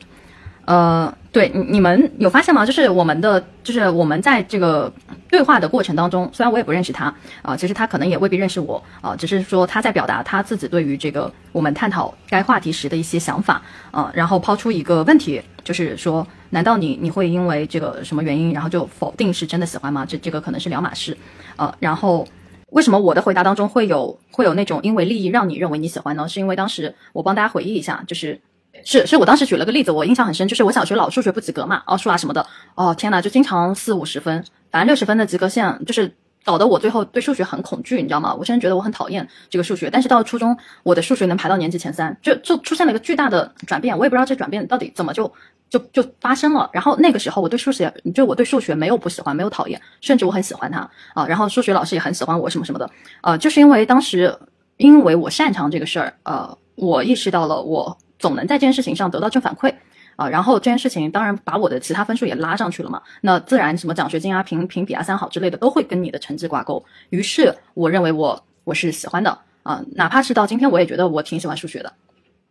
呃，对，你你们有发现吗？就是我们的，就是我们在这个对话的过程当中，虽然我也不认识他啊、其实他可能也未必认识我啊、只是说他在表达他自己对于这个我们探讨该话题时的一些想法啊、然后抛出一个问题，就是说，难道你你会因为这个什么原因，然后就否定是真的喜欢吗？这这个可能是两码事，呃，然后。为什么我的回答当中会有会有那种因为利益让你认为你喜欢呢？是因为当时我帮大家回忆一下，就是是是我当时举了个例子，我印象很深，就是我小学老数学不及格嘛，奥数啊什么的，哦天呐，就经常四五十分，反正六十分的及格线就是搞得我最后对数学很恐惧，你知道吗？我现在觉得我很讨厌这个数学。但是到了初中，我的数学能排到年级前三，就就出现了一个巨大的转变。我也不知道这转变到底怎么就就就发生了。然后那个时候，我对数学就我对数学没有不喜欢，没有讨厌，甚至我很喜欢它啊。然后数学老师也很喜欢我什么什么的，呃，就是因为当时因为我擅长这个事儿，呃，我意识到了我总能在这件事情上得到正反馈。啊，然后这件事情当然把我的其他分数也拉上去了嘛，那自然什么奖学金啊、评评比啊、三好之类的都会跟你的成绩挂钩。于是我认为我我是喜欢的啊，哪怕是到今天我也觉得我挺喜欢数学的。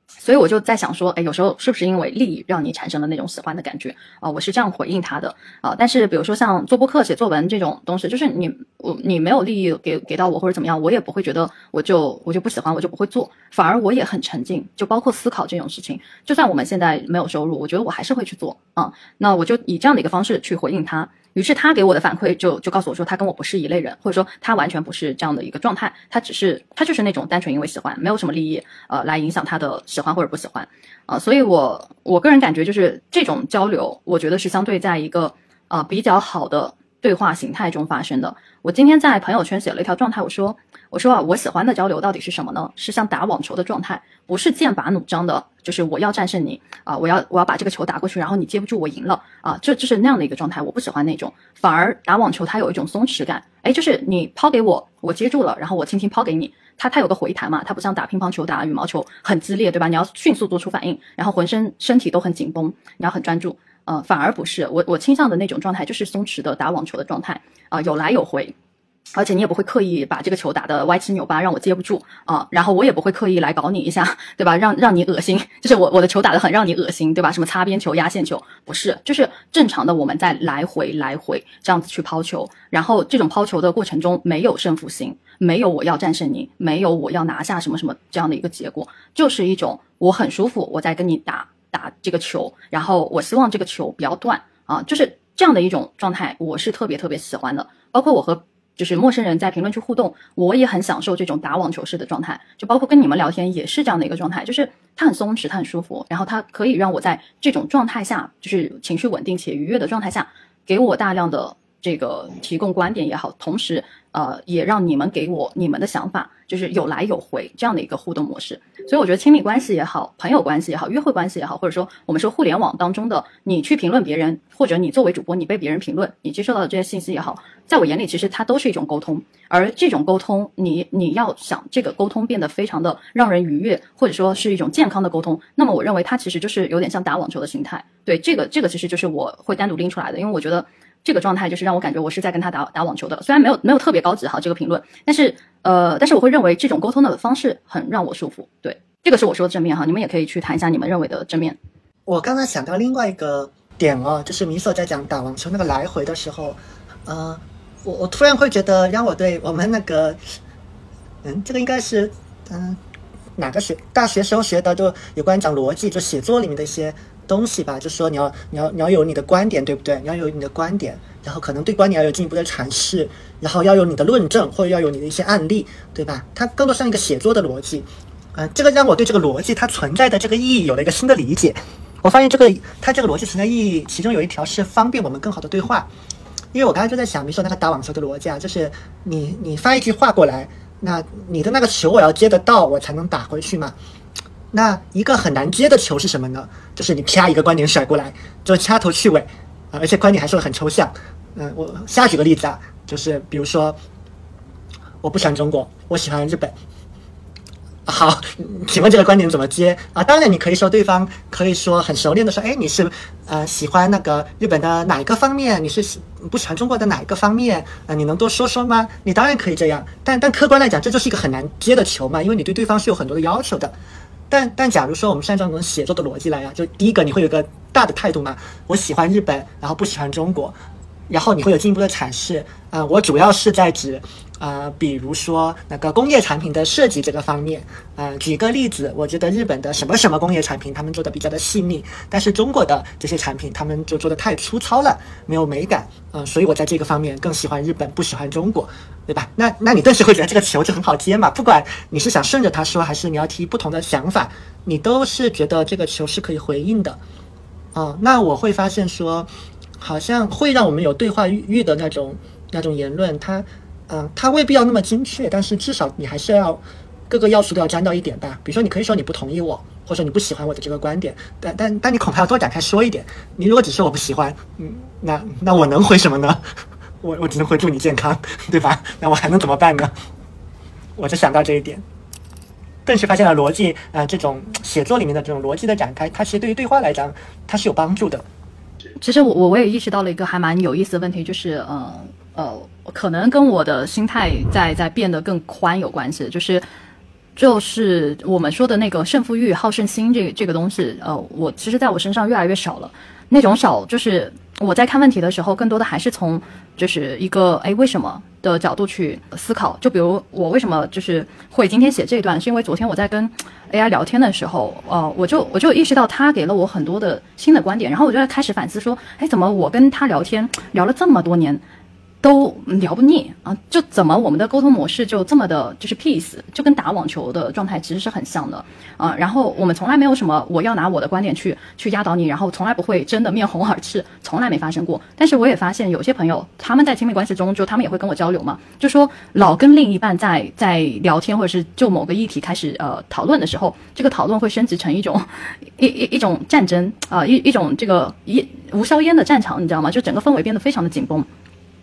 所以我就在想说，哎，有时候是不是因为利益让你产生了那种喜欢的感觉啊？我是这样回应他的啊。但是比如说像做播客、写作文这种东西，就是你我你没有利益给给到我或者怎么样，我也不会觉得我就我就不喜欢，我就不会做，反而我也很沉浸。就包括思考这种事情，就算我们现在没有收入，我觉得我还是会去做啊。那我就以这样的一个方式去回应他。于是他给我的反馈就就告诉我说，他跟我不是一类人，或者说他完全不是这样的一个状态，他只是他就是那种单纯因为喜欢，没有什么利益呃来影响他的喜欢或者不喜欢。啊，所以我我个人感觉就是这种交流，我觉得是相对在一个呃比较好的对话形态中发生的。我今天在朋友圈写了一条状态，我说。我说啊，我喜欢的交流到底是什么呢？是像打网球的状态，不是剑拔弩张的，就是我要战胜你啊，我要我要把这个球打过去，然后你接不住，我赢了啊，这就是那样的一个状态，我不喜欢那种，反而打网球它有一种松弛感，哎，就是你抛给我，我接住了，然后我轻轻抛给你，它它有个回弹嘛，它不像打乒乓球、打羽毛球很激烈，对吧？你要迅速做出反应，然后浑身身体都很紧绷，你要很专注，呃，反而不是我我倾向的那种状态，就是松弛的打网球的状态啊，有来有回。而且你也不会刻意把这个球打得歪七扭八，让我接不住啊。然后我也不会刻意来搞你一下，对吧？让让你恶心，就是我我的球打得很让你恶心，对吧？什么擦边球、压线球，不是，就是正常的我们在来回来回这样子去抛球。然后这种抛球的过程中没有胜负心，没有我要战胜你，没有我要拿下什么什么这样的一个结果，就是一种我很舒服，我在跟你打打这个球，然后我希望这个球不要断啊，就是这样的一种状态，我是特别特别喜欢的。包括我和。就是陌生人在评论区互动，我也很享受这种打网球式的状态，就包括跟你们聊天也是这样的一个状态，就是它很松弛，它很舒服，然后它可以让我在这种状态下，就是情绪稳定且愉悦的状态下，给我大量的这个提供观点也好，同时。呃，也让你们给我你们的想法，就是有来有回这样的一个互动模式。所以我觉得亲密关系也好，朋友关系也好，约会关系也好，或者说我们说互联网当中的你去评论别人，或者你作为主播你被别人评论，你接受到的这些信息也好，在我眼里其实它都是一种沟通。而这种沟通，你你要想这个沟通变得非常的让人愉悦，或者说是一种健康的沟通，那么我认为它其实就是有点像打网球的心态。对这个这个其实就是我会单独拎出来的，因为我觉得。这个状态就是让我感觉我是在跟他打打网球的，虽然没有没有特别高级哈这个评论，但是呃，但是我会认为这种沟通的方式很让我舒服。对，这个是我说的正面哈，你们也可以去谈一下你们认为的正面。我刚才想到另外一个点哦，就是米索在讲打网球那个来回的时候，呃，我我突然会觉得让我对我们那个，嗯，这个应该是嗯哪个学大学时候学的，就有关讲逻辑，就写作里面的一些。东西吧，就说你要你要你要有你的观点，对不对？你要有你的观点，然后可能对观点要有进一步的阐释，然后要有你的论证，或者要有你的一些案例，对吧？它更多像一个写作的逻辑，嗯，这个让我对这个逻辑它存在的这个意义有了一个新的理解。我发现这个它这个逻辑存在意义，其中有一条是方便我们更好的对话。因为我刚才就在想，比如说那个打网球的逻辑啊，就是你你发一句话过来，那你的那个球我要接得到，我才能打回去嘛。那一个很难接的球是什么呢？就是你啪一个观点甩过来，就掐头去尾啊，而且观点还说的很抽象。嗯，我下举个例子啊，就是比如说，我不喜欢中国，我喜欢日本。好，请问这个观点怎么接啊？当然你可以说对方可以说很熟练的说，哎，你是呃喜欢那个日本的哪一个方面？你是不喜欢中国的哪一个方面？啊，你能多说说吗？你当然可以这样，但但客观来讲，这就是一个很难接的球嘛，因为你对对方是有很多的要求的。但但假如说我们是按照那种写作的逻辑来呀，就第一个你会有个大的态度嘛，我喜欢日本，然后不喜欢中国，然后你会有进一步的阐释啊，我主要是在指。啊，比如说那个工业产品的设计这个方面，呃，举个例子，我觉得日本的什么什么工业产品，他们做的比较的细腻，但是中国的这些产品，他们就做的太粗糙了，没有美感，嗯，所以我在这个方面更喜欢日本，不喜欢中国，对吧？那那你顿时会觉得这个球就很好接嘛，不管你是想顺着他说，还是你要提不同的想法，你都是觉得这个球是可以回应的，啊，那我会发现说，好像会让我们有对话欲的那种那种言论，它。嗯，它未必要那么精确，但是至少你还是要各个要素都要沾到一点吧。比如说，你可以说你不同意我，或者说你不喜欢我的这个观点，但但但你恐怕要多展开说一点。你如果只说我不喜欢，嗯，那那我能回什么呢？我我只能回祝你健康，对吧？那我还能怎么办呢？我就想到这一点，更是发现了逻辑，呃，这种写作里面的这种逻辑的展开，它其实对于对话来讲，它是有帮助的。其实我我我也意识到了一个还蛮有意思的问题，就是呃呃，可能跟我的心态在在变得更宽有关系，就是就是我们说的那个胜负欲、好胜心这这个东西，呃，我其实在我身上越来越少了。那种少，就是我在看问题的时候，更多的还是从就是一个哎为什么的角度去思考。就比如我为什么就是会今天写这段，是因为昨天我在跟 AI 聊天的时候，呃，我就我就意识到他给了我很多的新的观点，然后我就在开始反思说，哎，怎么我跟他聊天聊了这么多年？都聊不腻啊！就怎么我们的沟通模式就这么的，就是 peace，就跟打网球的状态其实是很像的啊。然后我们从来没有什么我要拿我的观点去去压倒你，然后从来不会真的面红耳赤，从来没发生过。但是我也发现有些朋友他们在亲密关系中，就他们也会跟我交流嘛，就说老跟另一半在 在聊天，或者是就某个议题开始呃讨论的时候，这个讨论会升级成一种 一一一种战争啊，一一种这个一无硝烟的战场，你知道吗？就整个氛围变得非常的紧绷。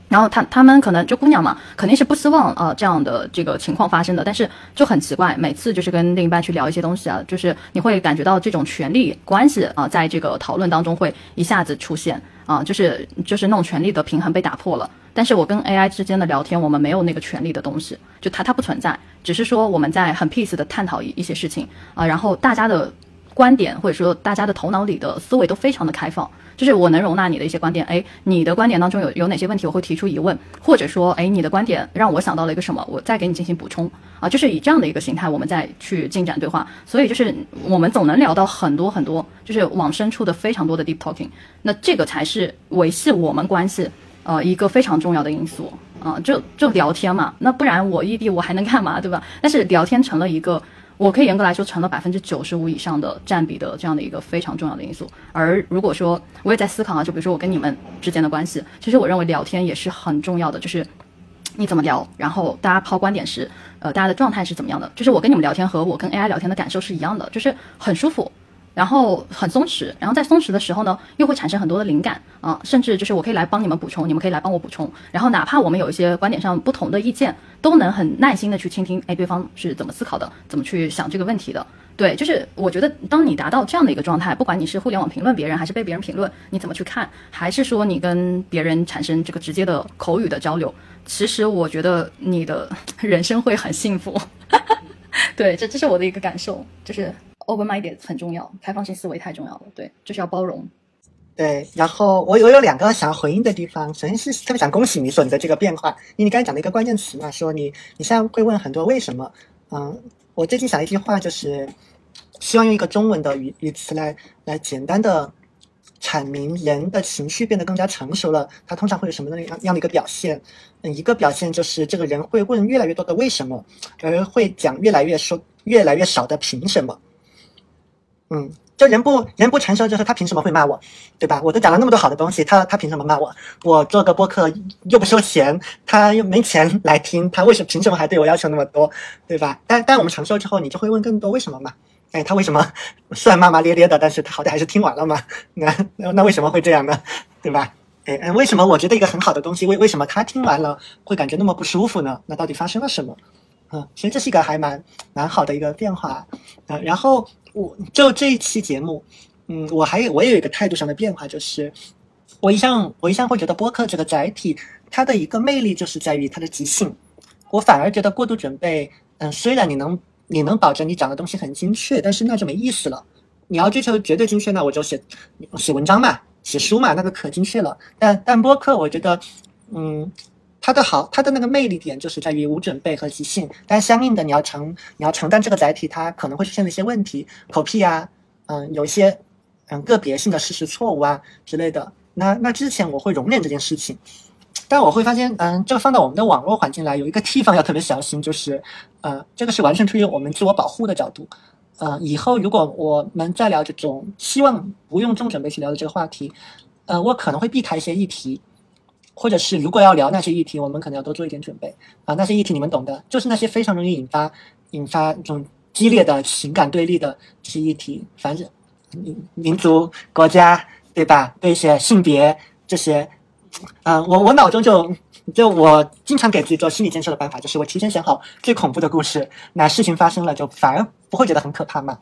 然后他他们可能就姑娘嘛，肯定是不希望啊这样的这个情况发生的。但是就很奇怪，每次就是跟另一半去聊一些东西啊，就是你会感觉到这种权力关系啊，在这个讨论当中会一下子出现啊，就是就是那种权力的平衡被打破了。但是我跟 AI 之间的聊天，我们没有那个权力的东西，就它它不存在，只是说我们在很 peace 的探讨一一些事情啊，然后大家的观点或者说大家的头脑里的思维都非常的开放。就是我能容纳你的一些观点，哎，你的观点当中有有哪些问题，我会提出疑问，或者说，哎，你的观点让我想到了一个什么，我再给你进行补充啊，就是以这样的一个形态，我们再去进展对话。所以就是我们总能聊到很多很多，就是往深处的非常多的 deep talking。那这个才是维系我们关系呃一个非常重要的因素啊，就就聊天嘛，那不然我异地我还能干嘛，对吧？但是聊天成了一个。我可以严格来说成了百分之九十五以上的占比的这样的一个非常重要的因素。而如果说我也在思考啊，就比如说我跟你们之间的关系，其实我认为聊天也是很重要的，就是你怎么聊，然后大家抛观点时，呃，大家的状态是怎么样的？就是我跟你们聊天和我跟 AI 聊天的感受是一样的，就是很舒服。然后很松弛，然后在松弛的时候呢，又会产生很多的灵感啊，甚至就是我可以来帮你们补充，你们可以来帮我补充，然后哪怕我们有一些观点上不同的意见，都能很耐心的去倾听，哎，对方是怎么思考的，怎么去想这个问题的。对，就是我觉得当你达到这样的一个状态，不管你是互联网评论别人，还是被别人评论，你怎么去看，还是说你跟别人产生这个直接的口语的交流，其实我觉得你的人生会很幸福。对，这这是我的一个感受，就是。Open mind 很重要，开放性思维太重要了。对，就是要包容。对，然后我我有两个想要回应的地方。首先是特别想恭喜你说你的这个变化，因为你刚才讲的一个关键词嘛，说你你现在会问很多为什么。嗯，我最近想一句话，就是希望用一个中文的语语词来来简单的阐明人的情绪变得更加成熟了，他通常会有什么样样的一个表现？嗯，一个表现就是这个人会问越来越多的为什么，而会讲越来越说越来越少的凭什么。嗯，就人不人不成熟，就是他凭什么会骂我，对吧？我都讲了那么多好的东西，他他凭什么骂我？我做个播客又不收钱，他又没钱来听，他为什么凭什么还对我要求那么多，对吧？但但我们成熟之后，你就会问更多为什么嘛？哎，他为什么 虽然骂骂咧咧的，但是他好歹还是听完了嘛？那那那为什么会这样呢？对吧？哎，为什么我觉得一个很好的东西，为为什么他听完了会感觉那么不舒服呢？那到底发生了什么？嗯，其实这是一个还蛮蛮好的一个变化啊，然后。我就这一期节目，嗯，我还有我也有一个态度上的变化，就是我一向我一向会觉得播客这个载体，它的一个魅力就是在于它的即兴。我反而觉得过度准备，嗯，虽然你能你能保证你讲的东西很精确，但是那就没意思了。你要追求绝对精确，那我就写写文章嘛，写书嘛，那个可精确了。但但播客，我觉得，嗯。它的好，它的那个魅力点就是在于无准备和即兴，但相应的你要承你要承担这个载体它可能会出现的一些问题，口癖啊，嗯，有一些嗯个别性的事实错误啊之类的。那那之前我会容忍这件事情，但我会发现，嗯，这个放到我们的网络环境来，有一个地方要特别小心，就是呃，这个是完全出于我们自我保护的角度。呃，以后如果我们再聊这种希望不用重准备去聊的这个话题，呃，我可能会避开一些议题。或者是如果要聊那些议题，我们可能要多做一点准备啊。那些议题你们懂的，就是那些非常容易引发引发这种激烈的情感对立的这些议题，反正民民族、国家，对吧？对一些性别这些，嗯、我我脑中就就我经常给自己做心理建设的办法，就是我提前想好最恐怖的故事，那事情发生了就反而不会觉得很可怕嘛。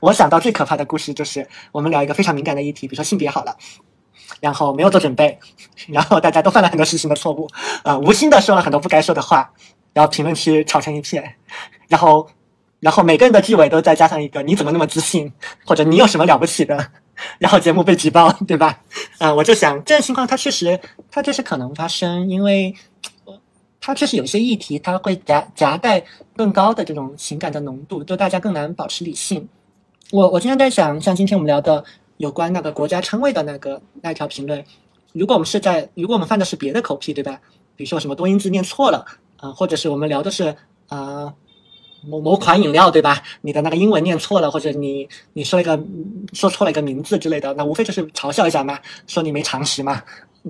我想到最可怕的故事就是我们聊一个非常敏感的议题，比如说性别好了。然后没有做准备，然后大家都犯了很多事情的错误，呃，无心的说了很多不该说的话，然后评论区吵成一片，然后，然后每个人的句尾都再加上一个“你怎么那么自信”或者“你有什么了不起的”，然后节目被举报，对吧？啊、我就想这种情况它确实它确实可能发生，因为它确实有一些议题它会夹夹带更高的这种情感的浓度，就大家更难保持理性。我我经常在想，像今天我们聊的有关那个国家称谓的那个那条评论，如果我们是在，如果我们犯的是别的口癖，对吧？比如说什么多音字念错了，啊、或者是我们聊的是啊、某某款饮料，对吧？你的那个英文念错了，或者你你说一个说错了一个名字之类的，那无非就是嘲笑一下嘛，说你没常识嘛，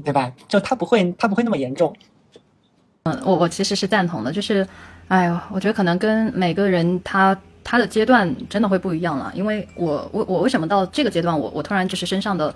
对吧？就他不会，他不会那么严重。嗯，我我其实是赞同的，就是，哎呦，我觉得可能跟每个人他他的阶段真的会不一样了，因为我我我为什么到这个阶段，我我突然就是身上的，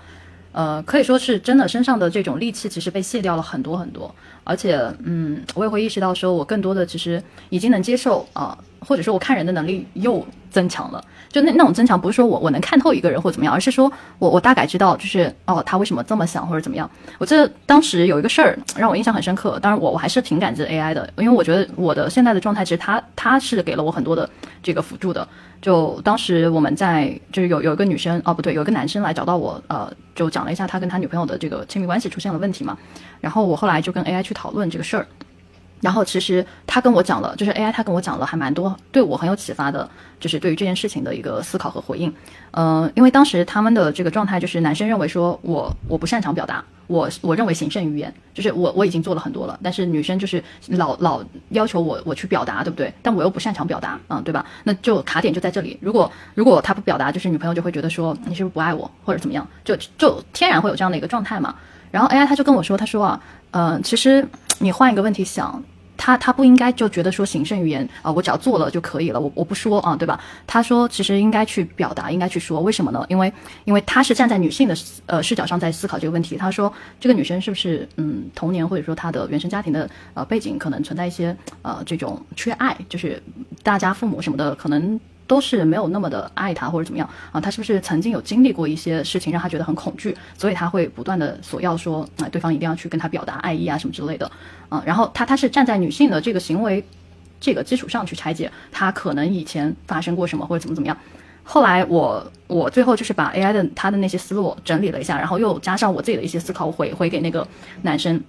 呃，可以说是真的身上的这种戾气其实被卸掉了很多很多，而且嗯，我也会意识到说我更多的其实已经能接受啊、或者说我看人的能力又增强了。就那那种增强，不是说我我能看透一个人或怎么样，而是说我我大概知道，就是哦，他为什么这么想或者怎么样。我记得当时有一个事儿让我印象很深刻，当然我我还是挺感激 AI 的，因为我觉得我的现在的状态其实它它是给了我很多的这个辅助的。就当时我们在就是有有一个女生哦不对，有一个男生来找到我，呃，就讲了一下他跟他女朋友的这个亲密关系出现了问题嘛，然后我后来就跟 AI 去讨论这个事儿。然后其实他跟我讲了，就是 AI 他跟我讲了还蛮多对我很有启发的，就是对于这件事情的一个思考和回应。呃，因为当时他们的这个状态就是男生认为说我我不擅长表达，我我认为行胜于言，就是我我已经做了很多了，但是女生就是老老要求我我去表达，对不对？但我又不擅长表达，嗯，对吧？那就卡点就在这里。如果如果他不表达，就是女朋友就会觉得说你是不是不爱我或者怎么样，就就天然会有这样的一个状态嘛。然后 AI 他就跟我说，他说啊，嗯，其实你换一个问题想。他他不应该就觉得说行胜于言啊、我只要做了就可以了，我我不说啊，对吧？他说其实应该去表达，应该去说，为什么呢？因为因为他是站在女性的呃视角上在思考这个问题。他说这个女生是不是嗯童年或者说她的原生家庭的呃背景可能存在一些呃这种缺爱，就是大家父母什么的可能。都是没有那么的爱他或者怎么样啊？他是不是曾经有经历过一些事情让他觉得很恐惧，所以他会不断的索要说啊、对方一定要去跟他表达爱意啊什么之类的啊？然后他他是站在女性的这个行为这个基础上去拆解他可能以前发生过什么或者怎么怎么样。后来我我最后就是把 AI 的他的那些思路整理了一下，然后又加上我自己的一些思考回回给那个男生，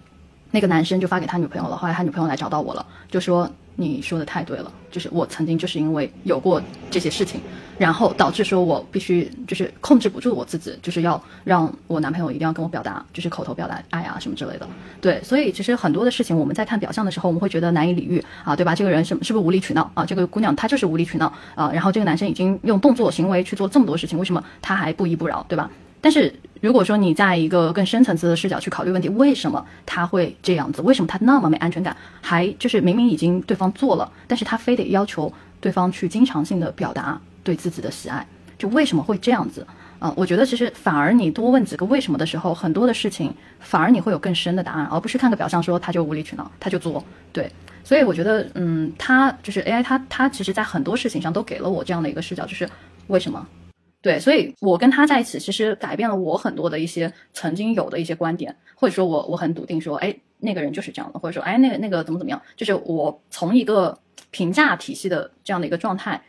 那个男生就发给他女朋友了。后来他女朋友来找到我了，就说你说的太对了，就是我曾经就是因为有过这些事情，然后导致说我必须就是控制不住我自己，就是要让我男朋友一定要跟我表达，就是口头表达爱啊什么之类的。对，所以其实很多的事情我们在看表象的时候，我们会觉得难以理喻啊，对吧？这个人是是不是无理取闹啊？这个姑娘她就是无理取闹啊。然后这个男生已经用动作行为去做这么多事情，为什么他还不依不饶，对吧？但是如果说你在一个更深层次的视角去考虑问题，为什么他会这样子？为什么他那么没安全感？还就是明明已经对方做了，但是他非得要求对方去经常性的表达对自己的喜爱，就为什么会这样子？啊、我觉得其实反而你多问几个为什么的时候，很多的事情反而你会有更深的答案，而不是看个表象说他就无理取闹，他就作。对，所以我觉得，嗯，他就是 AI，他他其实在很多事情上都给了我这样的一个视角，就是为什么？对，所以我跟他在一起，其实改变了我很多的一些曾经有的一些观点，或者说我我很笃定说，哎，那个人就是这样的，或者说，哎，那个那个怎么怎么样，就是我从一个评价体系的这样的一个状态，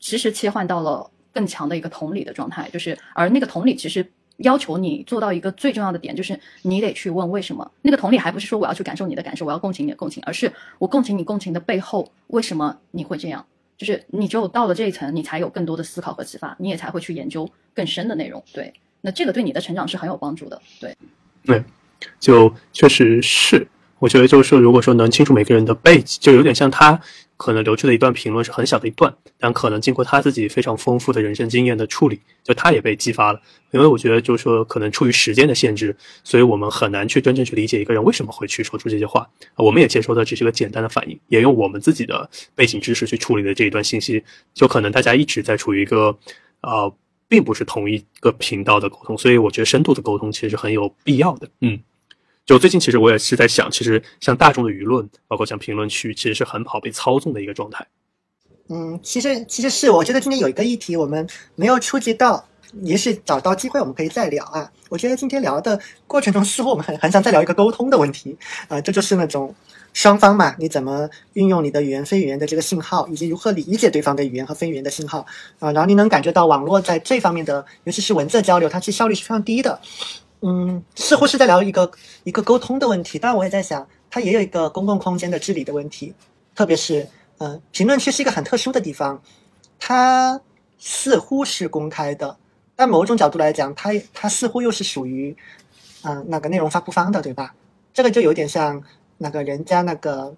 其实切换到了更强的一个同理的状态，就是而那个同理其实要求你做到一个最重要的点，就是你得去问为什么。那个同理还不是说我要去感受你的感受，我要共情你的共情，而是我共情你共情的背后，为什么你会这样？就是你只有到了这一层，你才有更多的思考和启发，你也才会去研究更深的内容。对，那这个对你的成长是很有帮助的。对，对，就确实是，我觉得就是，如果说能清楚每个人的背景，就有点像他可能留出的一段评论是很小的一段，但可能经过他自己非常丰富的人生经验的处理，就他也被激发了。因为我觉得就是说，可能出于时间的限制，所以我们很难去真正去理解一个人为什么会去说出这些话。我们也接收的只是个简单的反应，也用我们自己的背景知识去处理的这一段信息，就可能大家一直在处于一个呃，并不是同一个频道的沟通，所以我觉得深度的沟通其实是很有必要的。嗯。就最近，其实我也是在想，其实像大众的舆论，包括像评论区，其实是很好被操纵的一个状态。嗯，其实其实是，我觉得今天有一个议题我们没有触及到，也许找到机会我们可以再聊啊。我觉得今天聊的过程中，似乎我们很很想再聊一个沟通的问题啊，这就是那种双方嘛，你怎么运用你的语言非语言的这个信号，以及如何理解对方的语言和非语言的信号啊，然后你能感觉到网络在这方面的，尤其是文字交流，它其实效率是非常低的。嗯，似乎是在聊一个一个沟通的问题，当然我也在想，它也有一个公共空间的治理的问题，特别是，嗯，评论区是一个很特殊的地方，它似乎是公开的，但某种角度来讲，它它似乎又是属于，嗯，那个内容发布方的，对吧？这个就有点像那个人家那个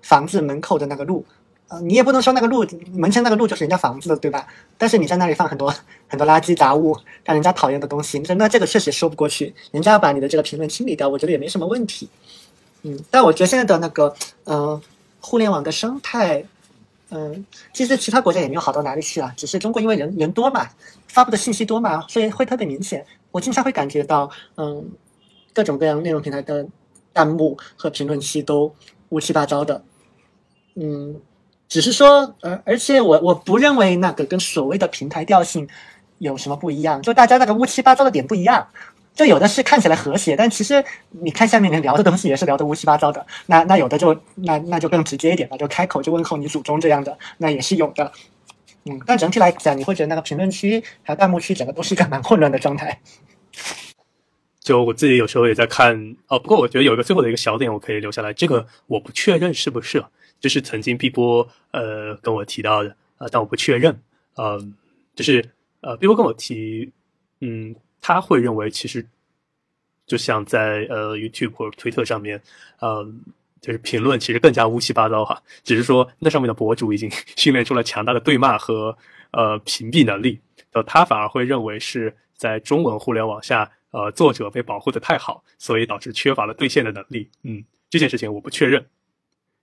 房子门口的那个路。呃，你也不能说那个路门前那个路就是人家房子的，对吧？但是你在那里放很多很多垃圾杂物，让人家讨厌的东西，那那这个确实说不过去。人家要把你的这个评论清理掉，我觉得也没什么问题。嗯，但我觉得现在的那个，嗯，互联网的生态，嗯，其实其他国家也没有好到哪里去啊，只是中国因为人人多嘛，发布的信息多嘛，所以会特别明显。我经常会感觉到，嗯，各种各样内容平台的弹幕和评论区都乌七八糟的，嗯。只是说，而而且我我不认为那个跟所谓的平台调性有什么不一样，就大家那个乌七八糟的点不一样，就有的是看起来和谐，但其实你看下面人聊的东西也是聊的乌七八糟的。那那有的就那那就更直接一点了，就开口就问候你祖宗这样的，那也是有的。嗯，但整体来讲，你会觉得那个评论区还有弹幕区整个都是一个蛮混乱的状态。就我自己有时候也在看哦，不过我觉得有一个最后的一个小点我可以留下来，这个我不确认是不是。就是曾经碧波呃跟我提到的啊，但我不确认。嗯，就是呃碧波跟我提，嗯，他会认为其实就像在呃 YouTube 或者推特上面，嗯，就是评论其实更加乌七八糟哈。只是说那上面的博主已经 训练出了强大的对骂和呃屏蔽能力，呃，他反而会认为是在中文互联网下，呃，作者被保护的太好，所以导致缺乏了兑现的能力。嗯，这件事情我不确认。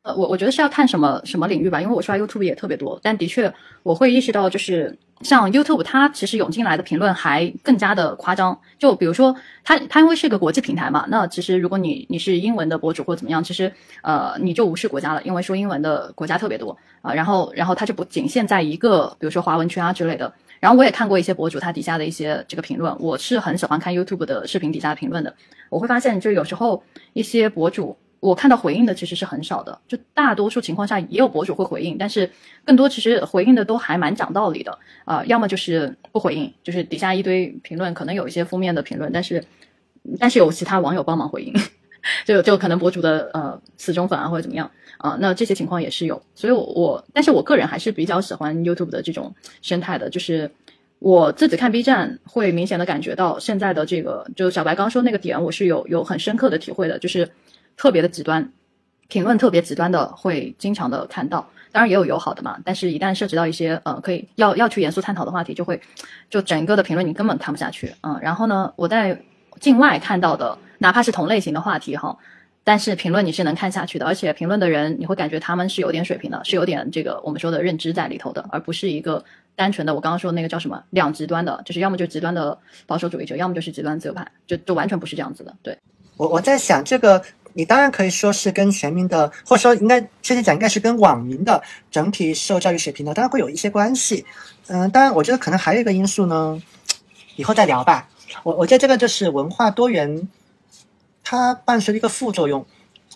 呃，我我觉得是要看什么什么领域吧，因为我刷 YouTube 也特别多，但的确我会意识到，就是像 YouTube，它其实涌进来的评论还更加的夸张。就比如说，它它因为是个国际平台嘛，那其实如果你你是英文的博主或怎么样，其实呃你就无视国家了，因为说英文的国家特别多啊。然后然后它就不仅限在一个，比如说华文圈啊之类的。然后我也看过一些博主他底下的一些这个评论，我是很喜欢看 YouTube 的视频底下的评论的。我会发现，就有时候一些博主。我看到回应的其实是很少的，就大多数情况下也有博主会回应，但是更多其实回应的都还蛮讲道理的啊，要么就是不回应，就是底下一堆评论，可能有一些负面的评论，但是但是有其他网友帮忙回应，就就可能博主的呃死忠粉啊或者怎么样啊，那这些情况也是有，所以我我但是我个人还是比较喜欢 YouTube 的这种生态的，就是我自己看 B 站会明显的感觉到现在的这个，就小白刚说那个点，我是有有很深刻的体会的，就是。特别的极端，评论特别极端的会经常的看到，当然也有友好的嘛。但是，一旦涉及到一些呃可以要要去严肃探讨的话题，就会就整个的评论你根本看不下去嗯。然后呢，我在境外看到的，哪怕是同类型的话题哈，但是评论你是能看下去的，而且评论的人你会感觉他们是有点水平的，是有点这个我们说的认知在里头的，而不是一个单纯的我刚刚说那个叫什么两极端的，就是要么就极端的保守主义者，要么就是极端自由派，就就完全不是这样子的。对我我在想这个。你当然可以说是跟全民的，或者说应该确切讲，应该是跟网民的整体受教育水平呢，当然会有一些关系。嗯，当然，我觉得可能还有一个因素呢，以后再聊吧。我我觉得这个就是文化多元，它伴随一个副作用，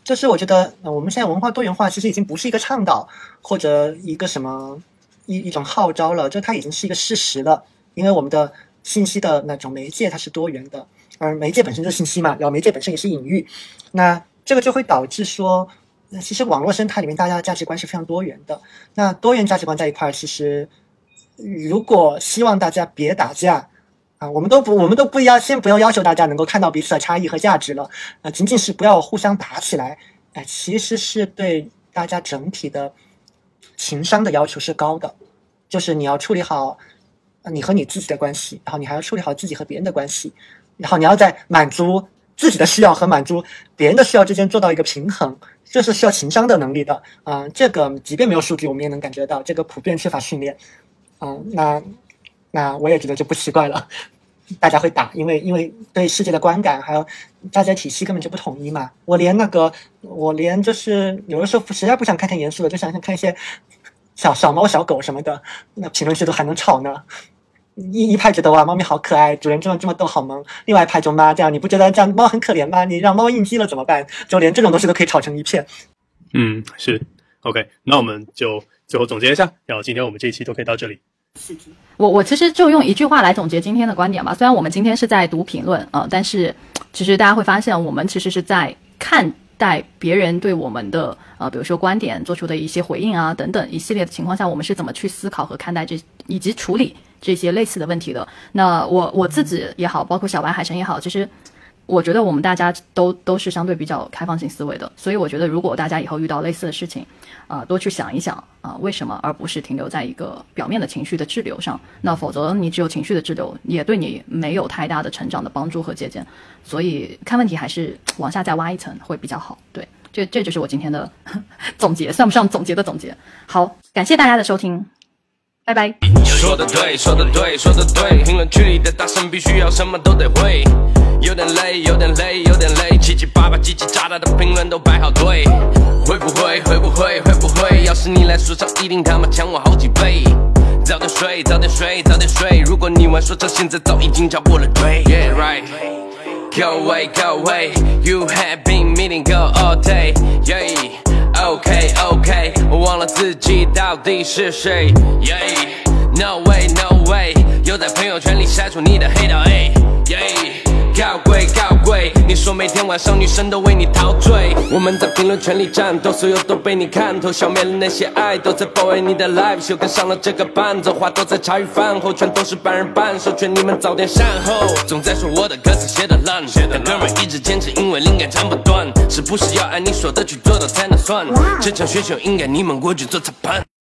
就是我觉得我们现在文化多元化其实已经不是一个倡导或者一个什么一一种号召了，就它已经是一个事实了，因为我们的信息的那种媒介它是多元的。而媒介本身就是信息嘛，然后媒介本身也是隐喻，那这个就会导致说，其实网络生态里面大家的价值观是非常多元的。那多元价值观在一块儿，其实如果希望大家别打架，啊，我们都不，我们都不要，先不要要求大家能够看到彼此的差异和价值了，呃，仅仅是不要互相打起来，哎，其实是对大家整体的情商的要求是高的，就是你要处理好你和你自己的关系，然后你还要处理好自己和别人的关系，然后你要在满足自己的需要和满足别人的需要之间做到一个平衡，这是需要情商的能力的，啊、这个即便没有数据，我们也能感觉到这个普遍缺乏训练，嗯、那那我也觉得就不奇怪了。大家会打，因为因为对世界的观感还有大家体系根本就不统一嘛。我连那个，我连就是有的时候实在不想看太严肃的，就想想看一些小小猫小狗什么的，那评论区都还能吵呢。一一派觉得哇，猫咪好可爱，主人这么这么逗，好萌；另外一派就妈这样，你不觉得这样猫很可怜吗？你让猫应激了怎么办？就连这种东西都可以吵成一片。嗯，是 OK，那我们就最后总结一下，然后今天我们这一期都可以到这里。我我其实就用一句话来总结今天的观点吧。虽然我们今天是在读评论啊、呃但是其实大家会发现，我们其实是在看待别人对我们的呃，比如说观点做出的一些回应啊等等一系列的情况下，我们是怎么去思考和看待这以及处理这些类似的问题的。那我我自己也好，包括小白海神也好，其实。我觉得我们大家都都是相对比较开放性思维的，所以我觉得如果大家以后遇到类似的事情，啊、多去想一想啊、为什么，而不是停留在一个表面的情绪的滞留上。那否则你只有情绪的滞留，也对你没有太大的成长的帮助和借鉴。所以看问题还是往下再挖一层会比较好。对，这这就是我今天的 总结，算不上总结的总结。好，感谢大家的收听，拜拜。说的对，说的对，说的对。评论区里的大神必须要什么都得会，有点累，有点累，有点累。七七八八、叽叽喳喳的评论都摆好队，会不会，会不会，会不会？要是你来说唱，一定他妈强我好几倍。早点睡，早点睡，早点睡。如果你玩说唱，现在早已经叫过了队。Yeah right。Go away, go away. You have been meeting go all day. Yeah, OK, OK. 我忘了自己到底是谁。Yeah, no way, no way. 又在朋友圈里晒出你的黑道 Yeah. 高贵高贵，你说每天晚上女生都为你陶醉。我们在评论圈里战斗，所有都被你看透，消灭了那些爱，都在包围你的 live，秀跟上了这个伴奏，话都在茶余饭后，全都是半人半，兽劝你们早点善后。总在说我的歌词写的烂，但哥们儿一直坚持，因为灵感斩不断，是不是要按你说的去做到才能算？这场选秀应该你们过去做裁判。